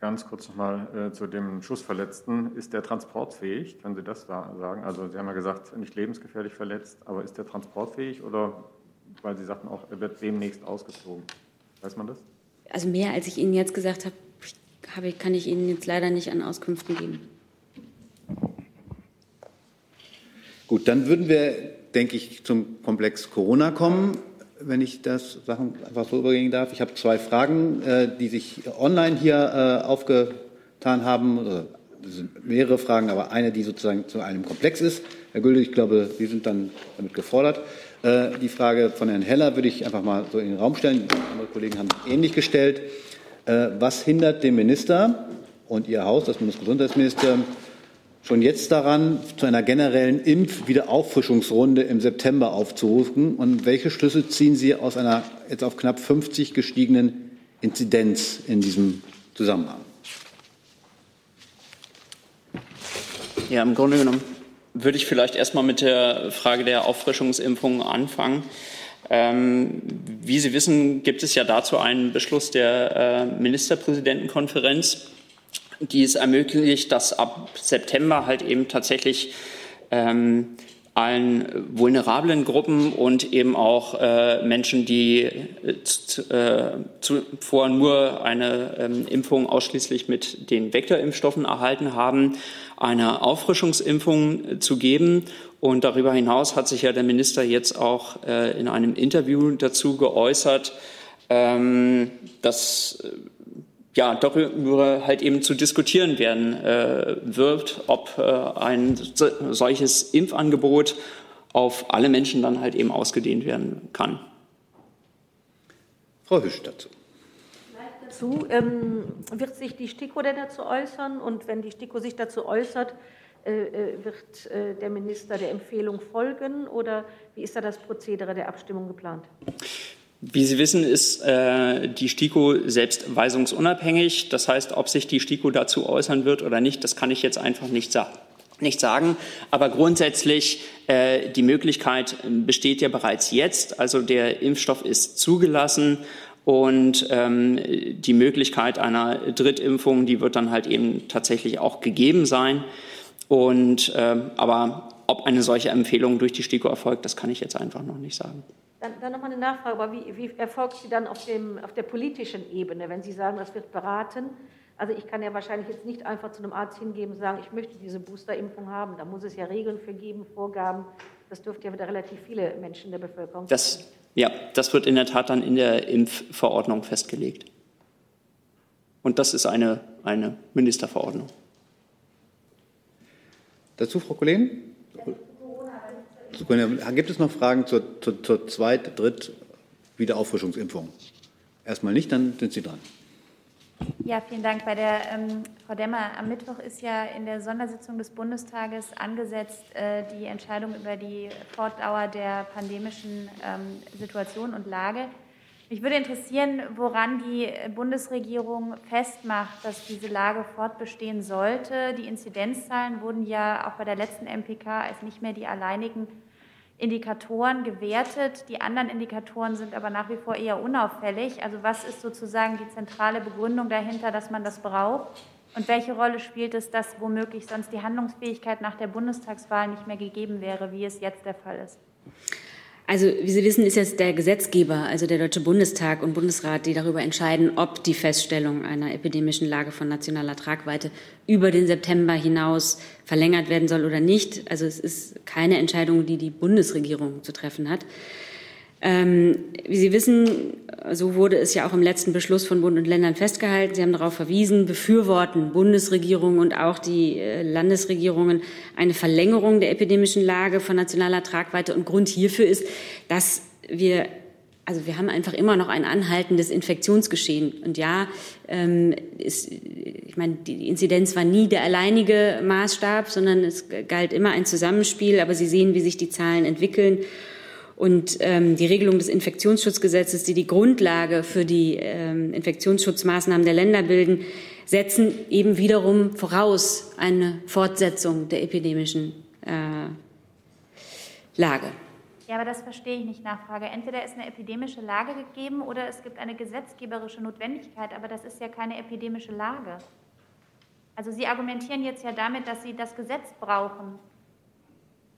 Ganz kurz nochmal äh, zu dem Schussverletzten. Ist der transportfähig? Können Sie das sagen? Also Sie haben ja gesagt, nicht lebensgefährlich verletzt, aber ist der transportfähig oder, weil Sie sagten auch, er wird demnächst ausgezogen? Weiß man das? Also mehr, als ich Ihnen jetzt gesagt habe, habe kann ich Ihnen jetzt leider nicht an Auskünften geben. Gut, dann würden wir, denke ich, zum Komplex Corona kommen wenn ich das Sachen einfach so übergehen darf. Ich habe zwei Fragen, äh, die sich online hier äh, aufgetan haben. Das sind mehrere Fragen, aber eine, die sozusagen zu einem Komplex ist. Herr Gülde, ich glaube, Sie sind dann damit gefordert. Äh, die Frage von Herrn Heller würde ich einfach mal so in den Raum stellen. Andere Kollegen haben ähnlich gestellt. Was hindert den Minister und Ihr Haus, das Bundesgesundheitsministerium, schon jetzt daran, zu einer generellen Impfwiederauffrischungsrunde im September aufzurufen? Und welche Schlüsse ziehen Sie aus einer jetzt auf knapp 50 gestiegenen Inzidenz in diesem Zusammenhang? Ja, im Grunde genommen würde ich vielleicht erstmal mit der Frage der Auffrischungsimpfungen anfangen. Ähm, wie Sie wissen, gibt es ja dazu einen Beschluss der äh, Ministerpräsidentenkonferenz die es ermöglicht, dass ab September halt eben tatsächlich ähm, allen vulnerablen Gruppen und eben auch äh, Menschen, die äh, zuvor nur eine ähm, Impfung ausschließlich mit den Vektorimpfstoffen erhalten haben, eine Auffrischungsimpfung zu geben. Und darüber hinaus hat sich ja der Minister jetzt auch äh, in einem Interview dazu geäußert, ähm, dass ja, darüber halt eben zu diskutieren werden äh, wird, ob äh, ein so, solches Impfangebot auf alle Menschen dann halt eben ausgedehnt werden kann. Frau Hüsch dazu. Dazu ähm, wird sich die STIKO denn dazu äußern und wenn die STIKO sich dazu äußert, äh, äh, wird äh, der Minister der Empfehlung folgen oder wie ist da das Prozedere der Abstimmung geplant? Wie Sie wissen, ist äh, die STIKO selbst weisungsunabhängig. Das heißt, ob sich die STIKO dazu äußern wird oder nicht, das kann ich jetzt einfach nicht sagen nicht sagen. Aber grundsätzlich, äh, die Möglichkeit besteht ja bereits jetzt. Also der Impfstoff ist zugelassen und ähm, die Möglichkeit einer Drittimpfung, die wird dann halt eben tatsächlich auch gegeben sein. Und, äh, aber ob eine solche Empfehlung durch die STIKO erfolgt, das kann ich jetzt einfach noch nicht sagen. Dann, dann nochmal eine Nachfrage, aber wie, wie erfolgt sie dann auf, dem, auf der politischen Ebene, wenn Sie sagen, das wird beraten? Also ich kann ja wahrscheinlich jetzt nicht einfach zu einem Arzt hingehen und sagen, ich möchte diese Boosterimpfung haben. Da muss es ja Regeln für geben, Vorgaben. Das dürfte ja wieder relativ viele Menschen in der Bevölkerung. Das, ja, das wird in der Tat dann in der Impfverordnung festgelegt. Und das ist eine, eine Ministerverordnung. Dazu, Frau Kollegin? Gibt es noch Fragen zur, zur, zur Zweit-, Dritt-, Wiederauffrischungsimpfung? Erstmal nicht, dann sind Sie dran. Ja, vielen Dank. Bei der ähm, Frau Demmer, am Mittwoch ist ja in der Sondersitzung des Bundestages angesetzt äh, die Entscheidung über die Fortdauer der pandemischen ähm, Situation und Lage. Mich würde interessieren, woran die Bundesregierung festmacht, dass diese Lage fortbestehen sollte. Die Inzidenzzahlen wurden ja auch bei der letzten MPK als nicht mehr die alleinigen Indikatoren gewertet. Die anderen Indikatoren sind aber nach wie vor eher unauffällig. Also was ist sozusagen die zentrale Begründung dahinter, dass man das braucht? Und welche Rolle spielt es, dass womöglich sonst die Handlungsfähigkeit nach der Bundestagswahl nicht mehr gegeben wäre, wie es jetzt der Fall ist? Also, wie Sie wissen, ist jetzt der Gesetzgeber, also der Deutsche Bundestag und Bundesrat, die darüber entscheiden, ob die Feststellung einer epidemischen Lage von nationaler Tragweite über den September hinaus verlängert werden soll oder nicht. Also, es ist keine Entscheidung, die die Bundesregierung zu treffen hat. Ähm, wie Sie wissen, so wurde es ja auch im letzten Beschluss von Bund und Ländern festgehalten. Sie haben darauf verwiesen, befürworten Bundesregierung und auch die äh, Landesregierungen eine Verlängerung der epidemischen Lage von nationaler Tragweite. Und Grund hierfür ist, dass wir also wir haben einfach immer noch ein anhaltendes Infektionsgeschehen. Und ja, ähm, ist, ich meine, die Inzidenz war nie der alleinige Maßstab, sondern es galt immer ein Zusammenspiel. Aber Sie sehen, wie sich die Zahlen entwickeln. Und ähm, die Regelung des Infektionsschutzgesetzes, die die Grundlage für die ähm, Infektionsschutzmaßnahmen der Länder bilden, setzen eben wiederum voraus eine Fortsetzung der epidemischen äh, Lage. Ja, aber das verstehe ich nicht, Nachfrage. Entweder ist eine epidemische Lage gegeben oder es gibt eine gesetzgeberische Notwendigkeit, aber das ist ja keine epidemische Lage. Also Sie argumentieren jetzt ja damit, dass Sie das Gesetz brauchen.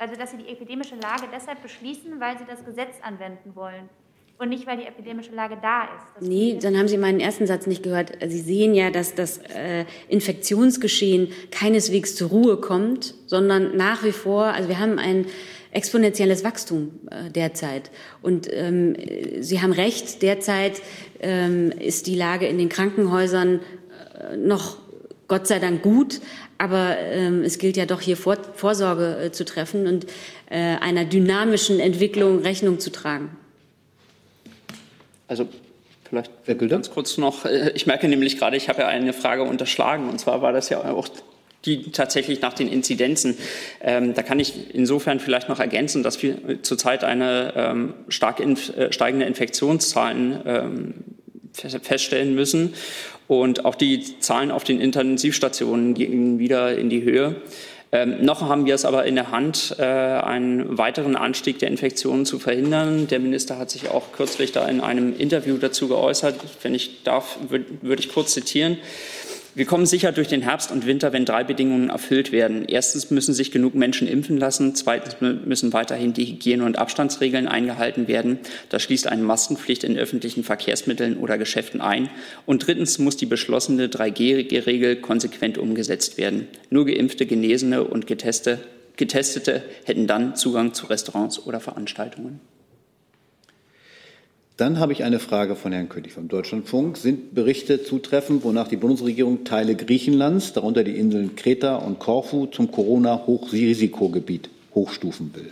Also, dass Sie die epidemische Lage deshalb beschließen, weil Sie das Gesetz anwenden wollen und nicht, weil die epidemische Lage da ist. Das nee, dann haben Sie meinen ersten Satz nicht gehört. Sie sehen ja, dass das äh, Infektionsgeschehen keineswegs zur Ruhe kommt, sondern nach wie vor, also wir haben ein exponentielles Wachstum äh, derzeit. Und ähm, Sie haben recht, derzeit ähm, ist die Lage in den Krankenhäusern äh, noch Gott sei Dank gut, aber ähm, es gilt ja doch hier Vor Vorsorge äh, zu treffen und äh, einer dynamischen Entwicklung Rechnung zu tragen. Also vielleicht ganz kurz noch. Äh, ich merke nämlich gerade, ich habe ja eine Frage unterschlagen und zwar war das ja auch die tatsächlich nach den Inzidenzen. Ähm, da kann ich insofern vielleicht noch ergänzen, dass wir zurzeit eine ähm, stark inf äh, steigende Infektionszahlen ähm, feststellen müssen und auch die Zahlen auf den Intensivstationen gehen wieder in die Höhe. Ähm, noch haben wir es aber in der Hand, äh, einen weiteren Anstieg der Infektionen zu verhindern. Der Minister hat sich auch kürzlich da in einem Interview dazu geäußert. Wenn ich darf, würde würd ich kurz zitieren. Wir kommen sicher durch den Herbst und Winter, wenn drei Bedingungen erfüllt werden. Erstens müssen sich genug Menschen impfen lassen. Zweitens müssen weiterhin die Hygiene- und Abstandsregeln eingehalten werden. Das schließt eine Maskenpflicht in öffentlichen Verkehrsmitteln oder Geschäften ein. Und drittens muss die beschlossene 3G-Regel konsequent umgesetzt werden. Nur geimpfte, Genesene und Getestete, Getestete hätten dann Zugang zu Restaurants oder Veranstaltungen. Dann habe ich eine Frage von Herrn König vom Deutschlandfunk. Sind Berichte zutreffend, wonach die Bundesregierung Teile Griechenlands, darunter die Inseln Kreta und Korfu, zum Corona-Hochrisikogebiet hochstufen will?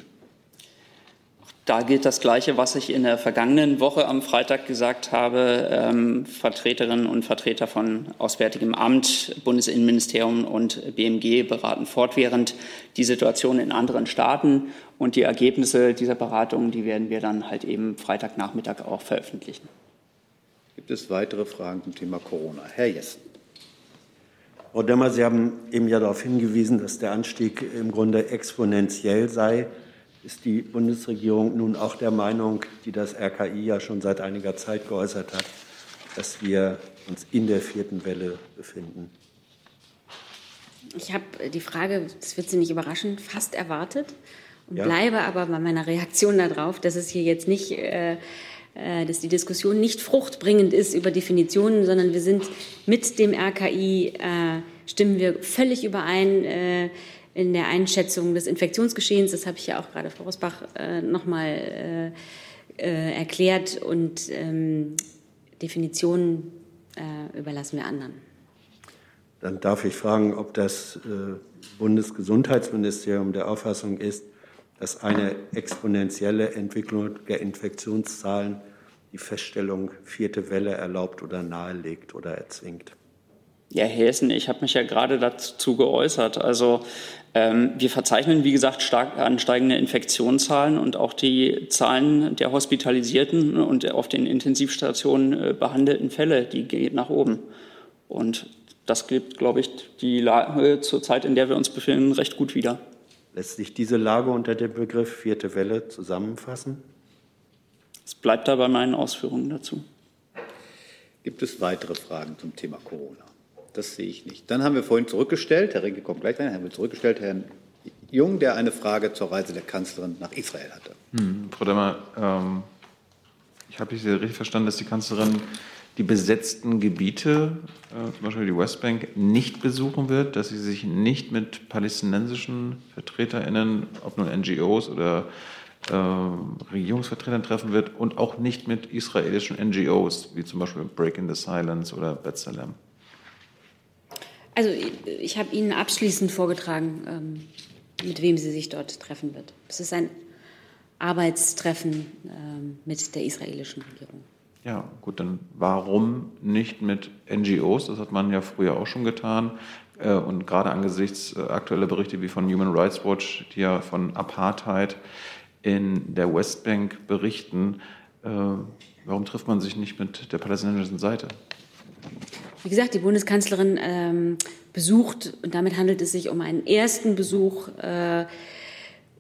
Da gilt das Gleiche, was ich in der vergangenen Woche am Freitag gesagt habe. Ähm, Vertreterinnen und Vertreter von Auswärtigem Amt, Bundesinnenministerium und BMG beraten fortwährend die Situation in anderen Staaten. Und die Ergebnisse dieser Beratungen, die werden wir dann halt eben Freitagnachmittag auch veröffentlichen. Gibt es weitere Fragen zum Thema Corona? Herr Jessen. Frau Demmer, Sie haben eben ja darauf hingewiesen, dass der Anstieg im Grunde exponentiell sei. Ist die Bundesregierung nun auch der Meinung, die das RKI ja schon seit einiger Zeit geäußert hat, dass wir uns in der vierten Welle befinden? Ich habe die Frage, das wird Sie nicht überraschen, fast erwartet. und ja. bleibe aber bei meiner Reaktion darauf, dass es hier jetzt nicht, äh, äh, dass die Diskussion nicht fruchtbringend ist über Definitionen, sondern wir sind mit dem RKI, äh, stimmen wir völlig überein äh, in der Einschätzung des Infektionsgeschehens. Das habe ich ja auch gerade Frau Rosbach äh, nochmal äh, äh, erklärt und ähm, Definitionen äh, überlassen wir anderen. Dann darf ich fragen, ob das äh, Bundesgesundheitsministerium der Auffassung ist, dass eine exponentielle Entwicklung der Infektionszahlen die Feststellung vierte Welle erlaubt oder nahelegt oder erzwingt. Ja, Herr Hessen, ich habe mich ja gerade dazu geäußert. Also wir verzeichnen, wie gesagt, stark ansteigende Infektionszahlen und auch die Zahlen der hospitalisierten und auf den Intensivstationen äh, behandelten Fälle, die geht nach oben. Und das gibt, glaube ich, die Lage zur Zeit, in der wir uns befinden, recht gut wieder. Lässt sich diese Lage unter dem Begriff vierte Welle zusammenfassen? Es bleibt da bei meinen Ausführungen dazu. Gibt es weitere Fragen zum Thema Corona? Das sehe ich nicht. Dann haben wir vorhin zurückgestellt, Herr Rinke kommt gleich rein, haben wir zurückgestellt, Herrn Jung, der eine Frage zur Reise der Kanzlerin nach Israel hatte. Hm, Frau Demmer, ähm, ich habe Sie richtig verstanden, dass die Kanzlerin die besetzten Gebiete, äh, zum Beispiel die Westbank, nicht besuchen wird, dass sie sich nicht mit palästinensischen VertreterInnen, ob nun NGOs oder äh, Regierungsvertretern treffen wird und auch nicht mit israelischen NGOs, wie zum Beispiel Break in the Silence oder Bethlehem. Also ich habe Ihnen abschließend vorgetragen, ähm, mit wem sie sich dort treffen wird. Es ist ein Arbeitstreffen ähm, mit der israelischen Regierung. Ja, gut, dann warum nicht mit NGOs? Das hat man ja früher auch schon getan. Äh, und gerade angesichts äh, aktueller Berichte wie von Human Rights Watch, die ja von Apartheid in der Westbank berichten, äh, warum trifft man sich nicht mit der palästinensischen Seite? Wie gesagt, die Bundeskanzlerin ähm, besucht, und damit handelt es sich um einen ersten Besuch äh,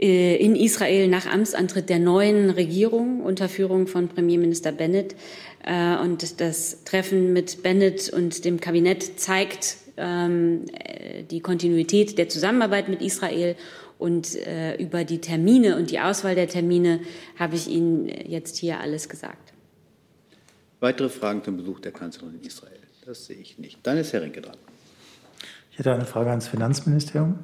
äh, in Israel nach Amtsantritt der neuen Regierung unter Führung von Premierminister Bennett. Äh, und das Treffen mit Bennett und dem Kabinett zeigt ähm, äh, die Kontinuität der Zusammenarbeit mit Israel. Und über die Termine und die Auswahl der Termine habe ich Ihnen jetzt hier alles gesagt. Weitere Fragen zum Besuch der Kanzlerin in Israel? Das sehe ich nicht. Dann ist Herr Rinke dran. Ich hätte eine Frage ans Finanzministerium.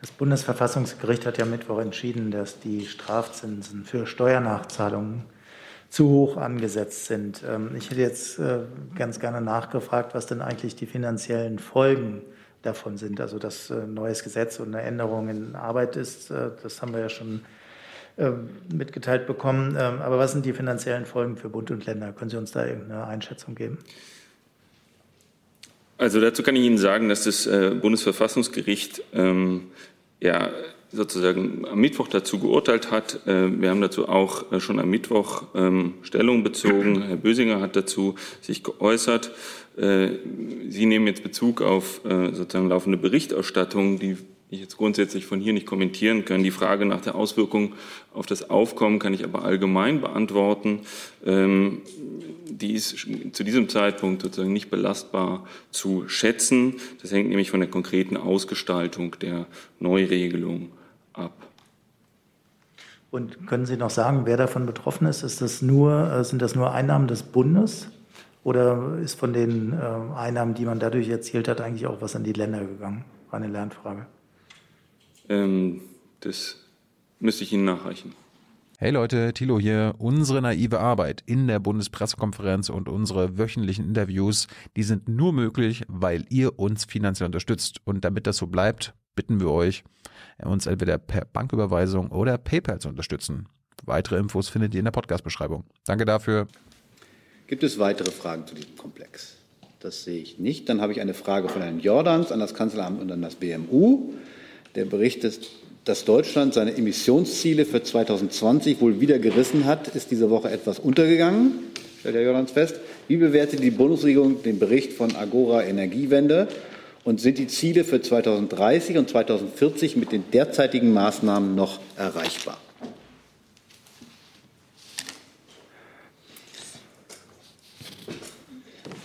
Das Bundesverfassungsgericht hat ja Mittwoch entschieden, dass die Strafzinsen für Steuernachzahlungen zu hoch angesetzt sind. Ähm, ich hätte jetzt äh, ganz gerne nachgefragt, was denn eigentlich die finanziellen Folgen davon sind. Also dass ein äh, neues Gesetz und eine Änderung in Arbeit ist, äh, das haben wir ja schon ähm, mitgeteilt bekommen. Ähm, aber was sind die finanziellen Folgen für Bund und Länder? Können Sie uns da irgendeine Einschätzung geben? Also dazu kann ich Ihnen sagen, dass das Bundesverfassungsgericht ähm, ja sozusagen am Mittwoch dazu geurteilt hat. Äh, wir haben dazu auch äh, schon am Mittwoch ähm, Stellung bezogen. Herr Bösinger hat dazu sich geäußert. Äh, Sie nehmen jetzt Bezug auf sozusagen laufende Berichterstattung, die ich jetzt grundsätzlich von hier nicht kommentieren kann. Die Frage nach der Auswirkung auf das Aufkommen kann ich aber allgemein beantworten. Ähm, die ist zu diesem Zeitpunkt sozusagen nicht belastbar zu schätzen. Das hängt nämlich von der konkreten Ausgestaltung der Neuregelung ab. Und können Sie noch sagen, wer davon betroffen ist? ist das nur, äh, sind das nur Einnahmen des Bundes oder ist von den äh, Einnahmen, die man dadurch erzielt hat, eigentlich auch was an die Länder gegangen? War eine Lernfrage. Ähm, das müsste ich Ihnen nachreichen. Hey Leute, Thilo hier. Unsere naive Arbeit in der Bundespressekonferenz und unsere wöchentlichen Interviews, die sind nur möglich, weil ihr uns finanziell unterstützt. Und damit das so bleibt, bitten wir euch, uns entweder per Banküberweisung oder PayPal zu unterstützen. Weitere Infos findet ihr in der Podcast-Beschreibung. Danke dafür. Gibt es weitere Fragen zu diesem Komplex? Das sehe ich nicht. Dann habe ich eine Frage von Herrn Jordans an das Kanzleramt und an das BMU. Der Bericht ist, dass Deutschland seine Emissionsziele für 2020 wohl wieder gerissen hat, ist diese Woche etwas untergegangen, stellt Herr Jordans fest. Wie bewertet die Bundesregierung den Bericht von Agora Energiewende? und sind die Ziele für 2030 und 2040 mit den derzeitigen Maßnahmen noch erreichbar?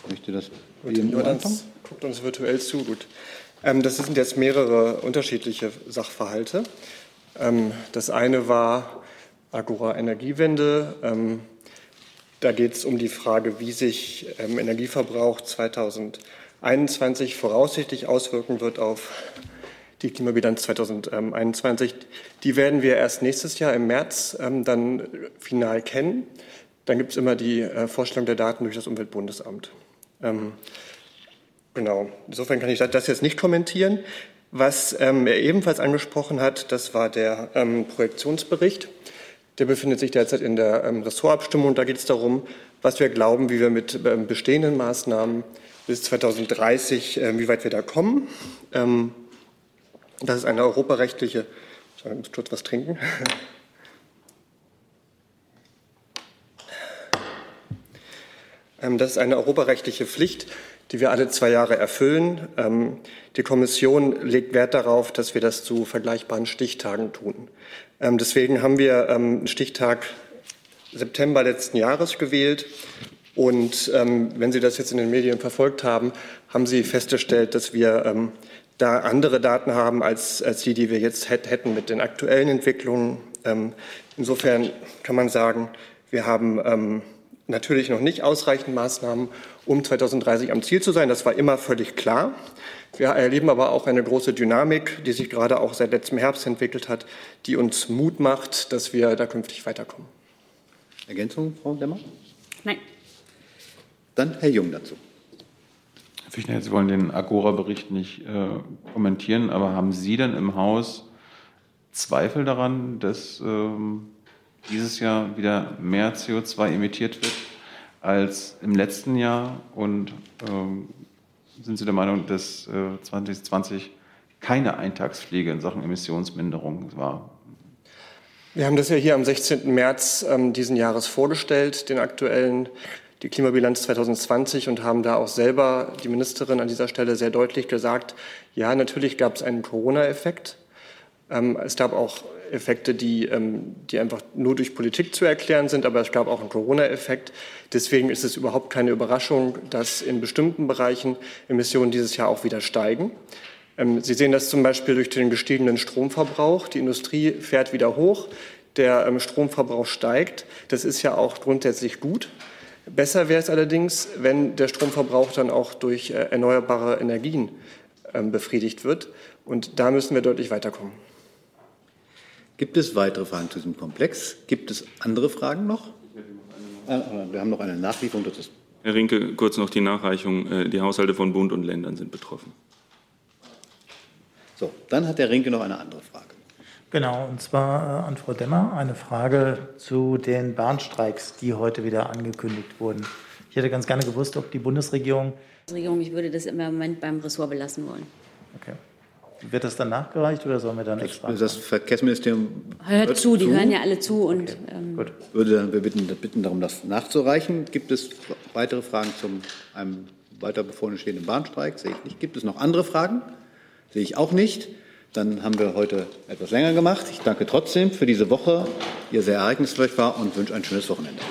Ich möchte das Gut, guckt uns virtuell zu. Gut. Ähm, das sind jetzt mehrere unterschiedliche Sachverhalte. Ähm, das eine war Agora Energiewende. Ähm, da geht es um die Frage, wie sich ähm, Energieverbrauch 2020 21 voraussichtlich auswirken wird auf die Klimabilanz 2021. Die werden wir erst nächstes Jahr im März ähm, dann final kennen. Dann gibt es immer die äh, Vorstellung der Daten durch das Umweltbundesamt. Ähm, genau, insofern kann ich das jetzt nicht kommentieren. Was ähm, er ebenfalls angesprochen hat, das war der ähm, Projektionsbericht. Der befindet sich derzeit in der ähm, Ressortabstimmung. Da geht es darum, was wir glauben, wie wir mit ähm, bestehenden Maßnahmen bis 2030, äh, wie weit wir da kommen. Ähm, das ist eine europarechtliche. Ich muss kurz was trinken. Ähm, das ist eine europarechtliche Pflicht, die wir alle zwei Jahre erfüllen. Ähm, die Kommission legt Wert darauf, dass wir das zu vergleichbaren Stichtagen tun. Deswegen haben wir einen Stichtag September letzten Jahres gewählt. Und wenn Sie das jetzt in den Medien verfolgt haben, haben Sie festgestellt, dass wir da andere Daten haben als, als die, die wir jetzt hätten mit den aktuellen Entwicklungen. insofern kann man sagen, wir haben natürlich noch nicht ausreichend Maßnahmen, um 2030 am Ziel zu sein. Das war immer völlig klar. Wir erleben aber auch eine große Dynamik, die sich gerade auch seit letztem Herbst entwickelt hat, die uns Mut macht, dass wir da künftig weiterkommen. Ergänzung, Frau Demmer? Nein. Dann Herr Jung dazu. Herr Fichtner, Sie wollen den Agora-Bericht nicht äh, kommentieren, aber haben Sie denn im Haus Zweifel daran, dass ähm, dieses Jahr wieder mehr CO2 emittiert wird als im letzten Jahr? Und ähm, sind Sie der Meinung, dass äh, 2020 keine Eintagspflege in Sachen Emissionsminderung war? Wir haben das ja hier am 16. März ähm, diesen Jahres vorgestellt, den aktuellen, die Klimabilanz 2020 und haben da auch selber die Ministerin an dieser Stelle sehr deutlich gesagt, ja, natürlich gab es einen Corona-Effekt. Ähm, es gab auch Effekte, die, ähm, die einfach nur durch Politik zu erklären sind, aber es gab auch einen Corona-Effekt. Deswegen ist es überhaupt keine Überraschung, dass in bestimmten Bereichen Emissionen dieses Jahr auch wieder steigen. Ähm, Sie sehen das zum Beispiel durch den gestiegenen Stromverbrauch. Die Industrie fährt wieder hoch, der ähm, Stromverbrauch steigt. Das ist ja auch grundsätzlich gut. Besser wäre es allerdings, wenn der Stromverbrauch dann auch durch äh, erneuerbare Energien befriedigt wird. Und da müssen wir deutlich weiterkommen. Gibt es weitere Fragen zu diesem Komplex? Gibt es andere Fragen noch? Wir haben noch eine Nachlieferung. Herr Rinke, kurz noch die Nachreichung. Äh, die Haushalte von Bund und Ländern sind betroffen. So, dann hat Herr Rinke noch eine andere Frage. Genau, und zwar äh, an Frau Demmer eine Frage zu den Bahnstreiks, die heute wieder angekündigt wurden. Ich hätte ganz gerne gewusst, ob die Bundesregierung. Regierung, ich würde das im Moment beim Ressort belassen wollen. Okay. Wird das dann nachgereicht oder sollen wir dann extra? Das Verkehrsministerium hört, hört zu, die hören ja alle zu und okay. ähm, würde dann wir bitten, bitten darum, das nachzureichen. Gibt es weitere Fragen zum einem weiter bevorstehenden Bahnstreik? Sehe ich nicht. Gibt es noch andere Fragen? Sehe ich auch nicht. Dann haben wir heute etwas länger gemacht. Ich danke trotzdem für diese Woche, die sehr ereignisreich war und wünsche ein schönes Wochenende.